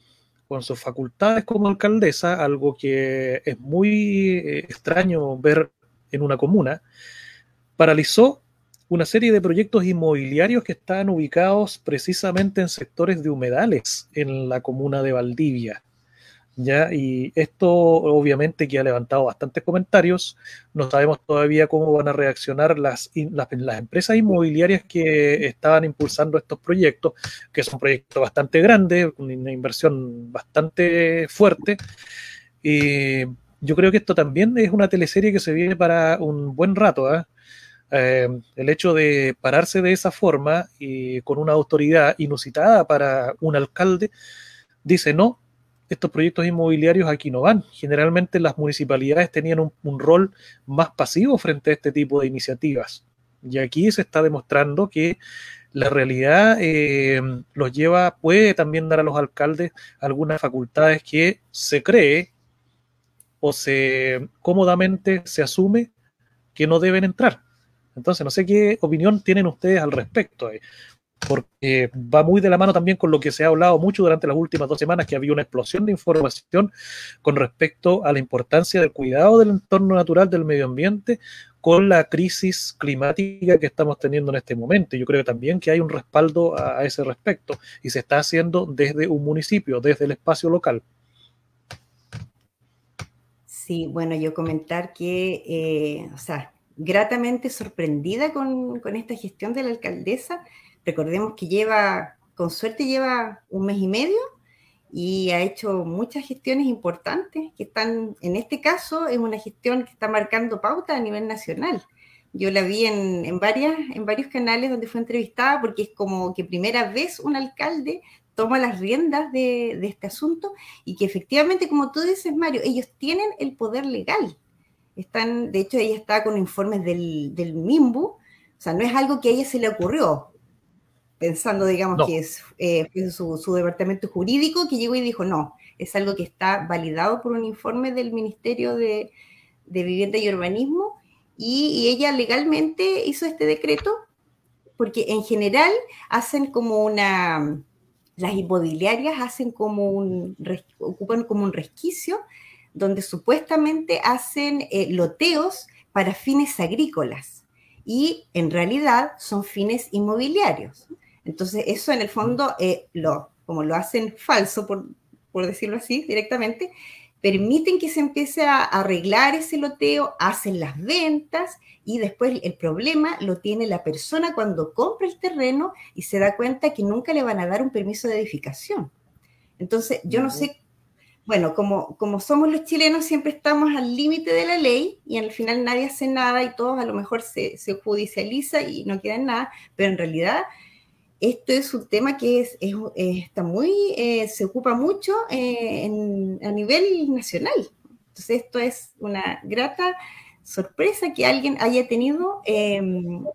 con sus facultades como alcaldesa, algo que es muy eh, extraño ver en una comuna, paralizó una serie de proyectos inmobiliarios que estaban ubicados precisamente en sectores de humedales en la comuna de Valdivia. ¿ya? Y esto obviamente que ha levantado bastantes comentarios. No sabemos todavía cómo van a reaccionar las, las, las, empresas inmobiliarias que estaban impulsando estos proyectos, que son proyectos bastante grandes, una inversión bastante fuerte. Y yo creo que esto también es una teleserie que se viene para un buen rato. ¿ah? Eh, el hecho de pararse de esa forma y con una autoridad inusitada para un alcalde, dice no, estos proyectos inmobiliarios aquí no van. Generalmente las municipalidades tenían un, rol más pasivo frente a este tipo de iniciativas. Y aquí se está demostrando que la realidad eh, los lleva, puede también dar a los alcaldes algunas facultades que se cree o se cómodamente se asume que no deben entrar. Entonces, no sé qué opinión tienen ustedes al respecto, porque va muy de la mano también con lo que se ha hablado mucho durante las últimas dos semanas, que había una explosión de información con respecto a la importancia del cuidado del entorno natural del medio ambiente con la crisis climática que estamos teniendo en este momento. Yo creo también que hay un respaldo a ese respecto y se está haciendo desde un municipio, desde el espacio local. Sí, bueno, yo comentar que, eh, o sea, gratamente sorprendida con, esta gestión de la alcaldesa. Recordemos que lleva, con suerte lleva un mes y medio y ha hecho muchas gestiones importantes que están, en este caso, es una gestión que está marcando pauta a nivel nacional. Yo la vi en, en, varias, en varios canales donde fue entrevistada porque es como que primera vez un alcalde toma las riendas de, este asunto y que efectivamente, como tú dices, Mario, ellos tienen el poder legal. Están, de hecho, ella está con informes del, del MIMBU, o sea, no es algo que a ella se le ocurrió, pensando, digamos, que es eh, su, departamento jurídico que llegó y dijo, no, es algo que está validado por un informe del Ministerio de, Vivienda y Urbanismo, y, y, ella legalmente hizo este decreto, porque en general hacen como una, las inmobiliarias hacen como un, ocupan como un resquicio donde supuestamente hacen eh, loteos para fines agrícolas y en realidad son fines inmobiliarios. Entonces eso en el fondo, eh, lo, como lo hacen falso, por, por decirlo así directamente, permiten que se empiece a arreglar ese loteo, hacen las ventas y después el problema lo tiene la persona cuando compra el terreno y se da cuenta que nunca le van a dar un permiso de edificación. Entonces, yo no sé, bueno, como, como somos los chilenos, siempre estamos al límite de la ley y al final nadie hace nada y todos a lo mejor se, se judicializa y no queda nada, pero en realidad esto es un tema que es, está muy, eh, se ocupa mucho eh, a nivel nacional. Entonces esto es una grata sorpresa que alguien haya tenido em,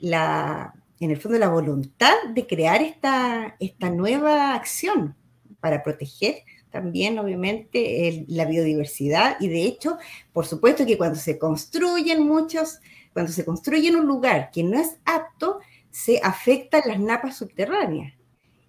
la, en el fondo la voluntad de crear esta, esta nueva acción para proteger también, obviamente, la biodiversidad. Y de hecho, por supuesto que cuando se construyen muchos, cuando se construye un lugar que no es apto, se afectan las napas subterráneas.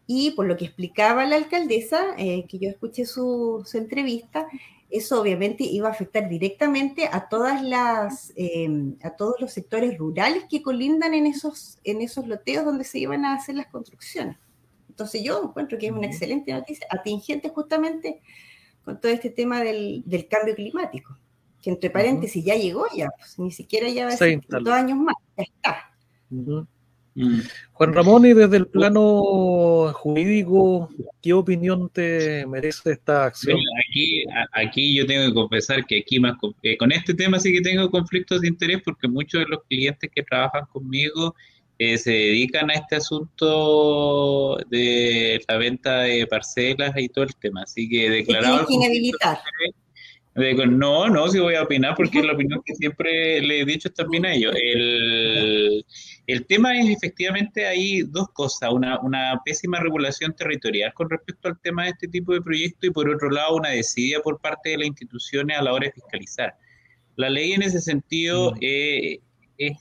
Y por lo que explicaba la alcaldesa, eh, que yo escuché su, entrevista, eso obviamente iba a afectar directamente a todas las, em, a todos los sectores rurales que colindan en esos, en esos loteos donde se iban a hacer las construcciones. Entonces yo encuentro que es una excelente noticia, atingente justamente con todo este tema del, cambio climático, que entre paréntesis ya llegó ya, pues, ni siquiera ya va a ser dos años más, ya está. Mm. Juan Ramón, y desde el plano jurídico, ¿qué opinión te merece esta acción? aquí, aquí yo tengo que confesar que aquí más eh, con este tema sí que tengo conflictos de interés porque muchos de los clientes que trabajan conmigo eh, se dedican a este asunto de la venta de parcelas y todo el tema. Así que declarado... no, no, si voy a opinar porque es la [laughs] opinión que siempre le he dicho también a ellos. El, el tema es efectivamente hay dos cosas, una, una, pésima regulación territorial con respecto al tema de este tipo de proyectos y por otro lado una desidia por parte de las instituciones a la hora de fiscalizar. La ley en ese sentido mm. eh, es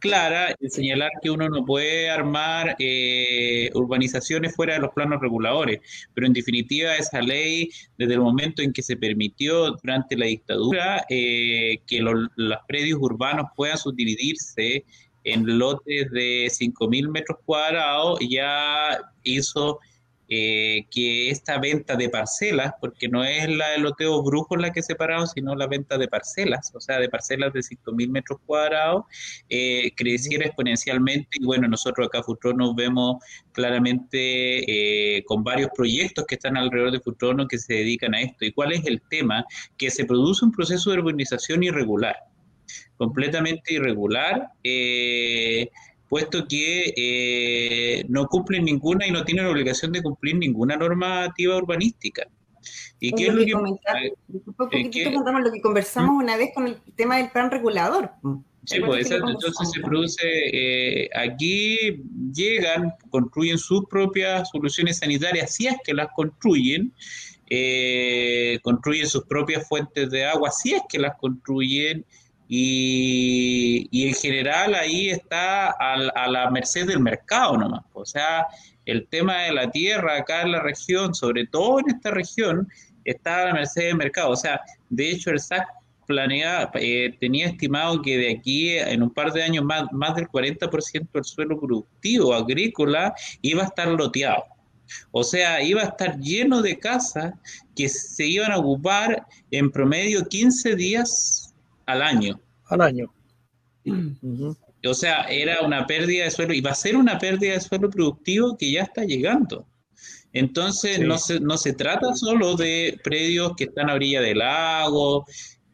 clara en señalar que uno no puede armar eh, urbanizaciones fuera de los planos reguladores, pero en definitiva esa ley, desde el momento en que se permitió durante la dictadura eh, que los predios urbanos puedan subdividirse en lotes de 5.000 metros cuadrados, ya hizo eh, que esta venta de parcelas, porque no es la de loteo brujo la que separaron, sino la venta de parcelas, o sea, de parcelas de 5.000 metros cuadrados, eh, creciera exponencialmente. Y bueno, nosotros acá Futrono vemos claramente eh, con varios proyectos que están alrededor de Futrono que se dedican a esto. ¿Y cuál es el tema? Que se produce un proceso de urbanización irregular, completamente irregular. Eh, puesto que eh, no cumplen ninguna y no tienen obligación de cumplir ninguna normativa urbanística. ¿Y qué es lo que, que contamos lo que conversamos una vez con el tema del plan regulador. Sí, pues entonces se produce, eh, aquí llegan, construyen sus propias soluciones sanitarias, si es que las construyen, eh, construyen sus propias fuentes de agua, si es que las construyen, y, en general ahí está a, la merced del mercado nomás. O sea, el tema de la tierra acá en la región, sobre todo en esta región, está a la merced del mercado. O sea, de hecho el SAC planea, eh, tenía estimado que de aquí en un par de años más, más del 40% del suelo productivo agrícola iba a estar loteado. O sea, iba a estar lleno de casas que se iban a ocupar en promedio 15 días al año. Al año. [clears throat] O sea, era una pérdida de suelo y va a ser una pérdida de suelo productivo que ya está llegando. Entonces, no, se, no se trata solo de predios que están a orilla del lago,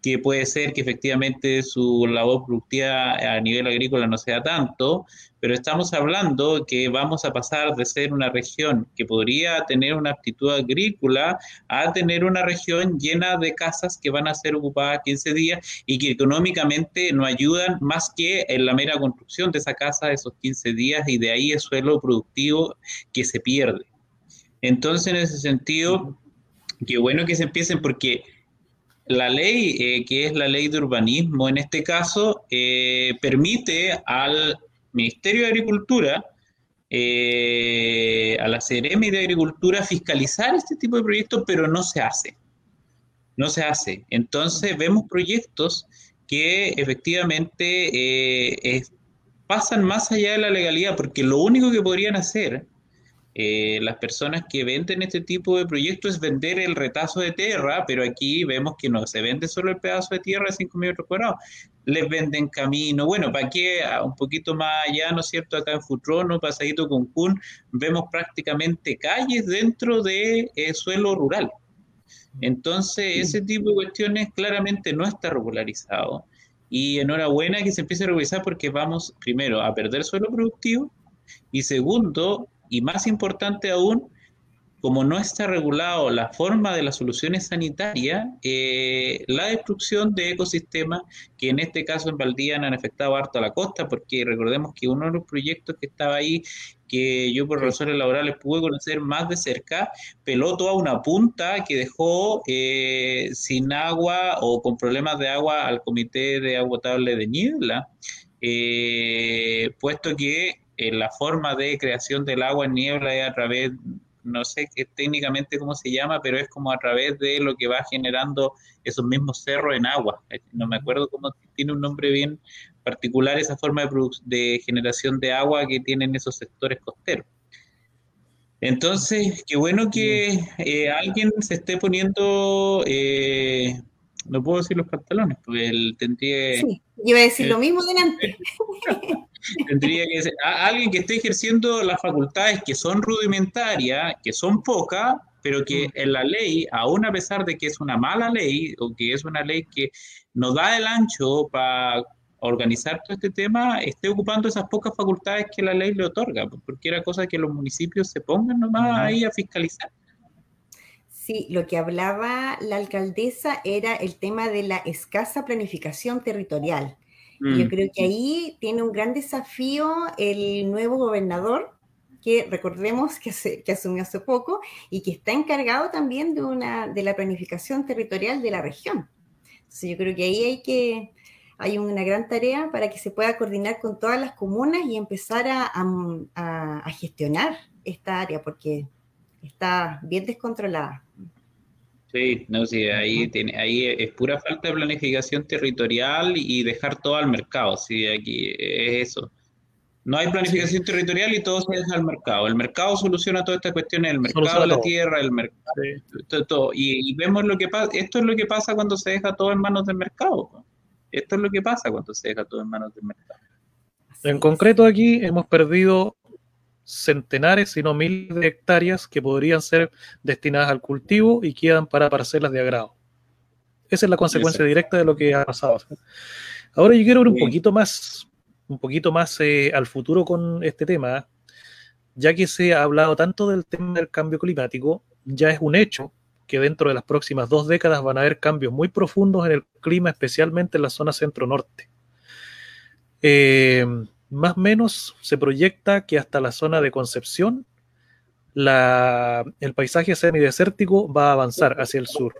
que puede ser que efectivamente su labor productiva a nivel agrícola no sea tanto, pero estamos hablando que vamos a pasar de ser una región que podría tener una aptitud agrícola a tener una región llena de casas que van a ser ocupadas 15 días y que económicamente no ayudan más que en la mera construcción de esa casa esos 15 días y de ahí el suelo productivo que se pierde. Entonces, en ese sentido, qué bueno que se empiecen porque la ley, eh, que es la ley de urbanismo en este caso, eh, permite al Ministerio de Agricultura, eh, a la CRM de Agricultura, fiscalizar este tipo de proyectos, pero no se hace. No se hace. Entonces vemos proyectos que efectivamente pasan más allá de la legalidad, porque lo único que podrían hacer eh, las personas que venden este tipo de proyectos es vender el retazo de tierra, pero aquí vemos que no se vende solo el pedazo de tierra de 5 metros cuadrados, les venden camino. Bueno, para qué, un poquito más allá, ¿no es cierto? Acá en Futrono, Pasadito Cuncún, vemos prácticamente calles dentro de eh, suelo rural. Entonces, ese tipo de cuestiones claramente no está regularizado. Y enhorabuena que se empiece a regularizar porque vamos, primero, a perder suelo productivo y segundo, y más importante aún, como no está regulado la forma de las soluciones sanitarias, eh, la destrucción de ecosistemas, que en este caso en Valdía han afectado harto a la costa, porque recordemos que uno de los proyectos que estaba ahí, que yo por razones laborales pude conocer más de cerca, peló toda una punta que dejó eh, sin agua o con problemas de agua al Comité de Agua Potable de Niebla, eh, puesto que la forma de creación del agua en niebla es a través no sé qué, técnicamente cómo se llama, pero es como a través de lo que va generando esos mismos cerros en agua. Eh, no me acuerdo cómo tiene un nombre bien particular esa forma de, de generación de agua que tienen esos sectores costeros. Entonces, qué bueno que eh, alguien se esté poniendo, eh, no puedo decir los pantalones, porque él tendría... Sí, iba a decir lo mismo delante. [laughs] Tendría que ser alguien que esté ejerciendo las facultades que son rudimentarias, que son pocas, pero que mm. en la ley, aún a pesar de que es una mala ley o que es una ley que nos da el ancho para organizar todo este tema, esté ocupando esas pocas facultades que la ley le otorga, porque era cosa que los municipios se pongan nomás ahí a fiscalizar. Sí, lo que hablaba la alcaldesa era el tema de la escasa planificación territorial. Yo mm. creo que ahí tiene un gran desafío el nuevo gobernador, que recordemos que, que, asumió hace poco y que está encargado también de, una, de la planificación territorial de la región. Entonces yo creo que ahí hay que hay una gran tarea para que se pueda coordinar con todas las comunas y empezar a, a, a gestionar esta área, porque está bien descontrolada. Sí, no, sí, ahí, tiene, ahí es pura falta de planificación territorial y dejar todo al mercado, sí, aquí es eso. No hay planificación territorial y todo se deja al mercado. El mercado soluciona todas estas cuestiones, el mercado de la tierra, el mercado, todo, Y, vemos lo que pasa, esto es lo que pasa cuando se deja todo en manos del mercado. Esto es lo que pasa cuando se deja todo en manos del mercado. En concreto aquí hemos perdido centenares, si no miles de hectáreas que podrían ser destinadas al cultivo y quedan para parcelas de agrado. Esa es la consecuencia directa de lo que ha pasado. Ahora yo quiero ver un poquito más, un poquito más eh, al futuro con este tema, ya que se ha hablado tanto del tema del cambio climático, ya es un hecho que dentro de las próximas dos décadas van a haber cambios muy profundos en el clima, especialmente en la zona centro-norte. Eh, más o menos se proyecta que hasta la zona de Concepción el paisaje semidesértico va a avanzar hacia el sur.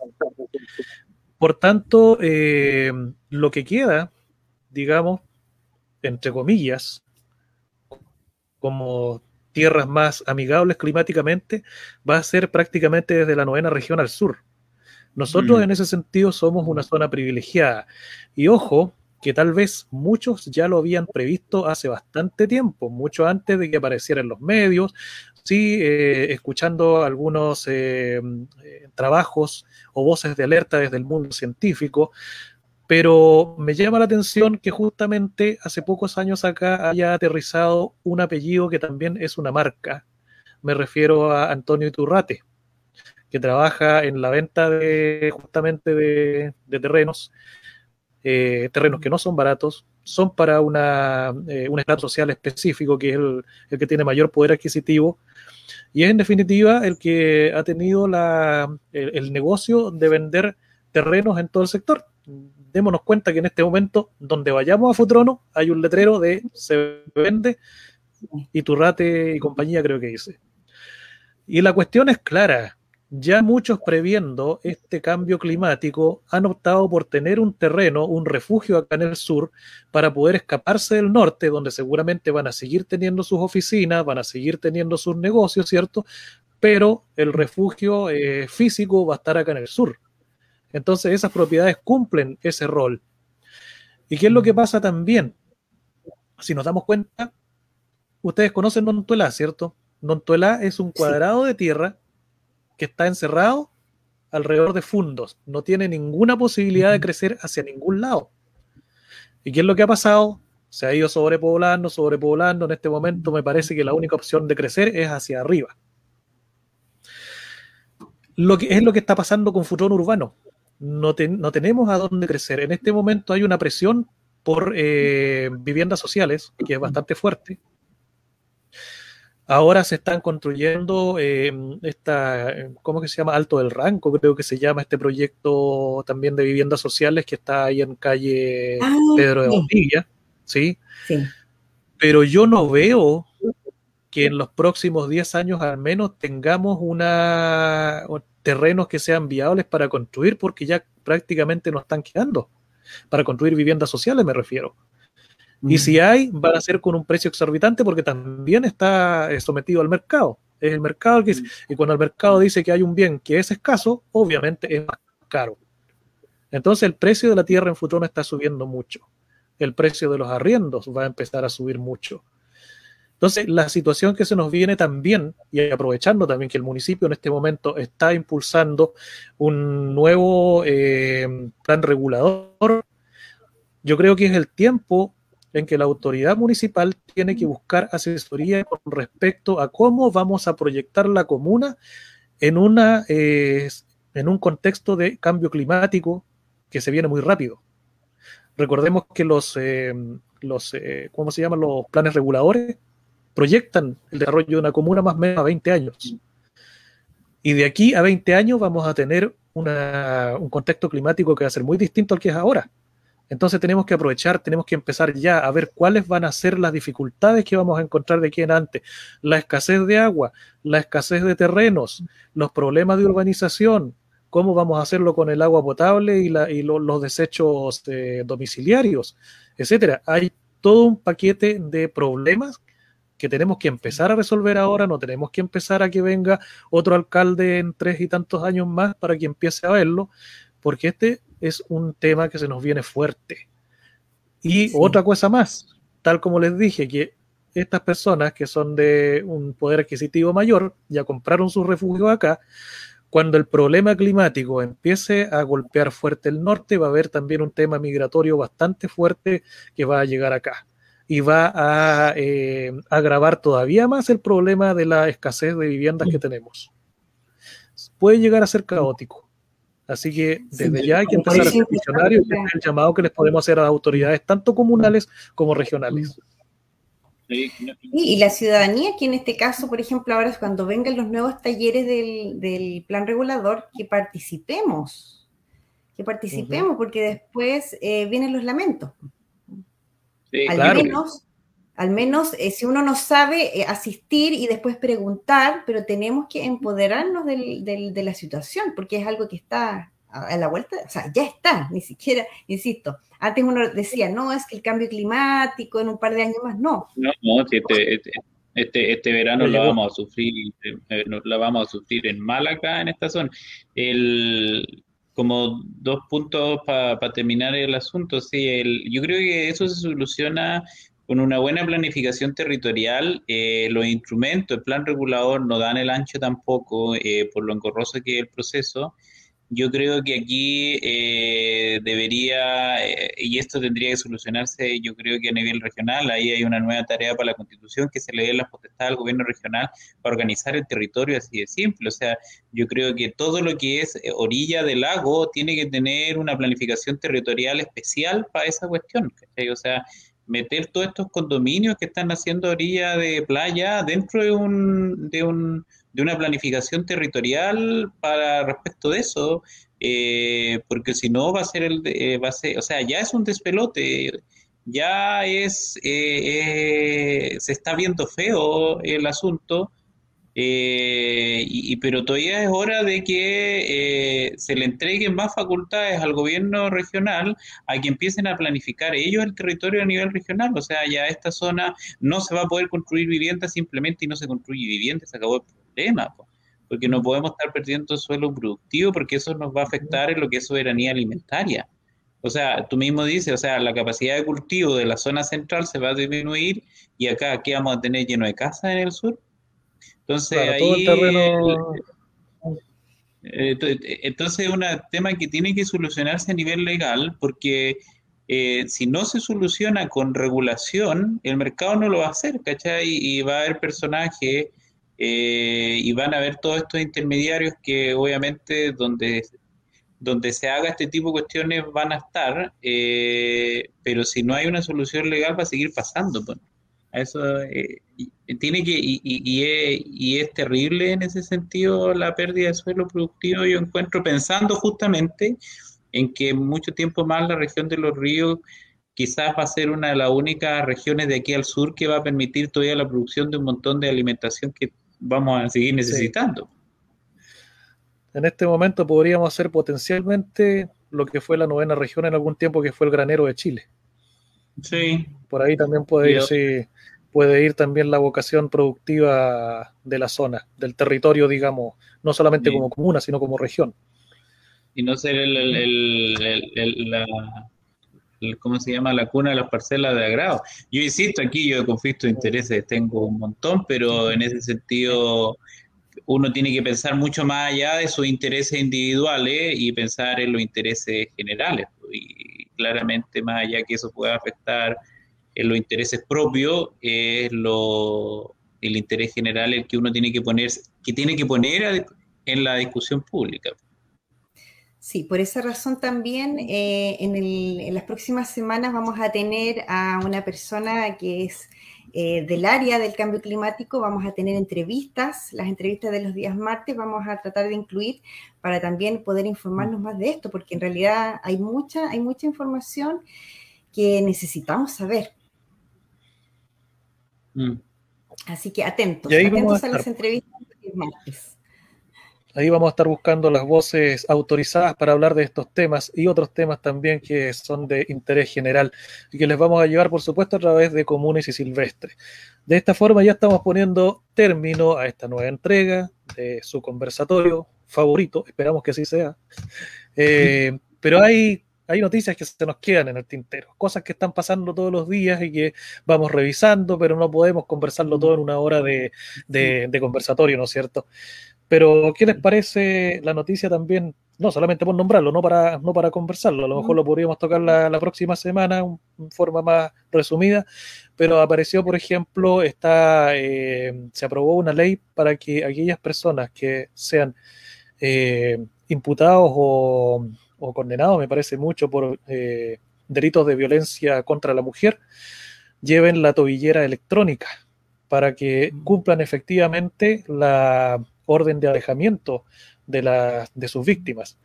Por tanto, eh, lo que queda, digamos, entre comillas, como tierras más amigables climáticamente, va a ser prácticamente desde la novena región al sur. Nosotros mm. en ese sentido somos una zona privilegiada. Y ojo, que tal vez muchos ya lo habían previsto hace bastante tiempo, mucho antes de que apareciera en los medios, sí, eh, escuchando algunos eh, eh, trabajos o voces de alerta desde el mundo científico, pero me llama la atención que justamente hace pocos años acá haya aterrizado un apellido que también es una marca. Me refiero a Antonio Iturrate, que trabaja en la venta de justamente de terrenos eh, terrenos que no son baratos, son para una, eh, un estrato social específico, que es el, que tiene mayor poder adquisitivo, y es en definitiva el que ha tenido la, el, negocio de vender terrenos en todo el sector. Démonos cuenta que en este momento, donde vayamos a Futrono, hay un letrero de se vende y Turrate y compañía creo que dice. Y la cuestión es clara, ya muchos previendo este cambio climático han optado por tener un terreno, un refugio acá en el sur, para poder escaparse del norte, donde seguramente van a seguir teniendo sus oficinas, van a seguir teniendo sus negocios, ¿cierto? Pero el refugio eh, físico va a estar acá en el sur. Entonces esas propiedades cumplen ese rol. ¿Y qué es lo que pasa también? Si nos damos cuenta, ustedes conocen Nontuela, ¿cierto? Nontuela es un cuadrado de tierra que está encerrado alrededor de fundos, no tiene ninguna posibilidad de crecer hacia ningún lado. ¿Y qué es lo que ha pasado? Se ha ido sobrepoblando, sobrepoblando. En este momento me parece que la única opción de crecer es hacia arriba. lo que es lo que está pasando con Futuro Urbano. No, no tenemos a dónde crecer. En este momento hay una presión por eh, viviendas sociales que es bastante fuerte. Ahora se están construyendo eh, esta, ¿cómo que se llama? Alto del Ranco, creo que se llama este proyecto también de viviendas sociales que está ahí en calle ah, Pedro de Botilla, ¿sí? ¿sí? Pero yo no veo que en los próximos 10 años al menos tengamos una terrenos que sean viables para construir, porque ya prácticamente no están quedando. Para construir viviendas sociales me refiero. Y si hay, van a ser con un precio exorbitante porque también está eh, sometido al mercado. Es el mercado que y cuando el mercado dice que hay un bien que es escaso, obviamente es más caro. Entonces el precio de la tierra en futuro está subiendo mucho. El precio de los arriendos va a empezar a subir mucho. Entonces, la situación que se nos viene también, y aprovechando también que el municipio en este momento está impulsando un nuevo eh, plan regulador, yo creo que es el tiempo en que la autoridad municipal tiene que buscar asesoría con respecto a cómo vamos a proyectar la comuna en, una, eh, en un contexto de cambio climático que se viene muy rápido. Recordemos que los, eh, los eh, ¿cómo se llaman? Los planes reguladores proyectan el desarrollo de una comuna más o menos a 20 años. Y de aquí a 20 años vamos a tener un contexto climático que va a ser muy distinto al que es ahora. Entonces tenemos que aprovechar, tenemos que empezar ya a ver cuáles van a ser las dificultades que vamos a encontrar de aquí en adelante. La escasez de agua, la escasez de terrenos, los problemas de urbanización, cómo vamos a hacerlo con el agua potable y, los desechos eh, domiciliarios, etcétera. Hay todo un paquete de problemas que tenemos que empezar a resolver ahora, no tenemos que empezar a que venga otro alcalde en tres y tantos años más para que empiece a verlo, porque este es un tema que se nos viene fuerte. Y otra cosa más, tal como les dije, que estas personas que son de un poder adquisitivo mayor ya compraron su refugio acá. Cuando el problema climático empiece a golpear fuerte el norte, va a haber también un tema migratorio bastante fuerte que va a llegar acá y va a eh, agravar todavía más el problema de la escasez de viviendas que tenemos. Puede llegar a ser caótico. Así que desde ya hay que empezar a ser visionarios y el llamado que les podemos hacer a las autoridades, tanto comunales como regionales. y la ciudadanía, que en este caso, por ejemplo, ahora es cuando vengan los nuevos talleres del, plan regulador, que participemos, que participemos, porque después eh, vienen los lamentos. al menos, al menos eh, si uno no sabe eh, asistir y después preguntar, pero tenemos que empoderarnos de la situación, porque es algo que está a la vuelta, o sea, ya está, ni siquiera, insisto, antes uno decía, no, es que el cambio climático en un par de años más, no. No, no, este, este, este, este verano lo vamos a sufrir, eh, lo vamos a sufrir en Málaga, en esta zona. El, como dos puntos para terminar el asunto, sí, el, yo creo que eso se soluciona con una buena planificación territorial, eh, los instrumentos, el plan regulador no dan el ancho tampoco eh, por lo engorroso que es el proceso. Yo creo que aquí eh, debería, y esto tendría que solucionarse, yo creo que a nivel regional, ahí hay una nueva tarea para la Constitución, que se le dé la potestad al gobierno regional para organizar el territorio así de simple. O sea, yo creo que todo lo que es orilla del lago tiene que tener una planificación territorial especial para esa cuestión. O sea, meter todos estos condominios que están haciendo orilla de playa dentro de un, de un de una planificación territorial para respecto de eso, eh, porque si no va a ser el eh, va a ser, o sea, ya es un despelote, ya es eh, se está viendo feo el asunto eh, y, pero todavía es hora de que eh, se le entreguen más facultades al gobierno regional a que empiecen a planificar ellos el territorio a nivel regional. O sea, ya esta zona no se va a poder construir viviendas simplemente y no se construye viviendas, se acabó el problema. porque no podemos estar perdiendo suelo productivo porque eso nos va a afectar en lo que es soberanía alimentaria. O sea, tú mismo dices, o sea, la capacidad de cultivo de la zona central se va a disminuir y acá, ¿qué vamos a tener lleno de casas en el sur? Entonces ahí... Eh, entonces es un tema que tiene que solucionarse a nivel legal porque eh, si no se soluciona con regulación, el mercado no lo va a hacer, ¿cachai? Y va a haber personajes eh, y van a haber todos estos intermediarios que obviamente donde, donde se haga este tipo de cuestiones van a estar, eh, pero si no hay una solución legal va a seguir pasando. Eso eh, tiene que, y, y, es, y, es, terrible en ese sentido la pérdida de suelo productivo. Yo encuentro pensando justamente en que mucho tiempo más la región de los ríos quizás va a ser una de las únicas regiones de aquí al sur que va a permitir todavía la producción de un montón de alimentación que vamos a seguir necesitando. En este momento podríamos ser potencialmente lo que fue la novena región en algún tiempo, que fue el granero de Chile. Sí. Por ahí también puede ir, puede ir también la vocación productiva de la zona, del territorio, digamos, no solamente como comuna, sino como región. Y no ser el, la, ¿cómo se llama? La cuna de las parcelas de agrado. Yo insisto, aquí yo de conflicto de intereses tengo un montón, pero en ese sentido uno tiene que pensar mucho más allá de sus intereses individuales y pensar en los intereses generales. Y claramente más allá que eso pueda afectar en los intereses propios, es lo, el interés general el que uno tiene que poner, que tiene que poner en la discusión pública. Sí, por esa razón también eh, en, las próximas semanas vamos a tener a una persona que es eh, del área del cambio climático, vamos a tener entrevistas, las entrevistas de los días martes vamos a tratar de incluir para también poder informarnos más de esto, porque en realidad hay mucha, hay mucha información que necesitamos saber. Mm. Así que atentos, atentos a, a las entrevistas de los días martes. Ahí vamos a estar buscando las voces autorizadas para hablar de estos temas y otros temas también que son de interés general y que les vamos a llevar, por supuesto, a través de comunes y silvestres. De esta forma ya estamos poniendo término a esta nueva entrega de su conversatorio favorito, esperamos que así sea. Eh, pero hay hay noticias que se nos quedan en el tintero, cosas que están pasando todos los días y que vamos revisando, pero no podemos conversarlo todo en una hora de, de conversatorio, ¿no es cierto? Pero, ¿qué les parece la noticia también? No solamente por nombrarlo, no para, no para conversarlo, a lo mejor lo podríamos tocar la, próxima semana en forma más resumida, pero apareció, por ejemplo, está, eh, se aprobó una ley para que aquellas personas que sean eh, imputados o, condenados, me parece mucho, por eh, delitos de violencia contra la mujer, lleven la tobillera electrónica para que cumplan efectivamente la orden de alejamiento de, la, de sus víctimas.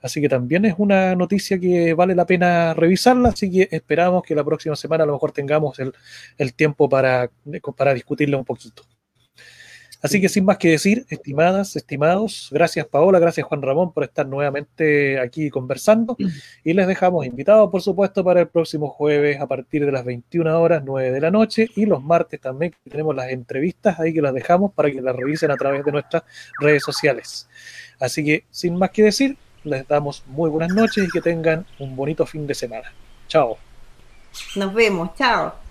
Así que también es una noticia que vale la pena revisarla, así que esperamos que la próxima semana a lo mejor tengamos el, el tiempo para, para discutirla un poquito. Así que sin más que decir, estimadas, estimados, gracias Paola, gracias Juan Ramón por estar nuevamente aquí conversando y les dejamos invitados, por supuesto, para el próximo jueves a partir de las 21 horas, 9 de la noche y los martes también tenemos las entrevistas ahí que las dejamos para que las revisen a través de nuestras redes sociales. Así que sin más que decir, les damos muy buenas noches y que tengan un bonito fin de semana. Chao. Nos vemos, chao.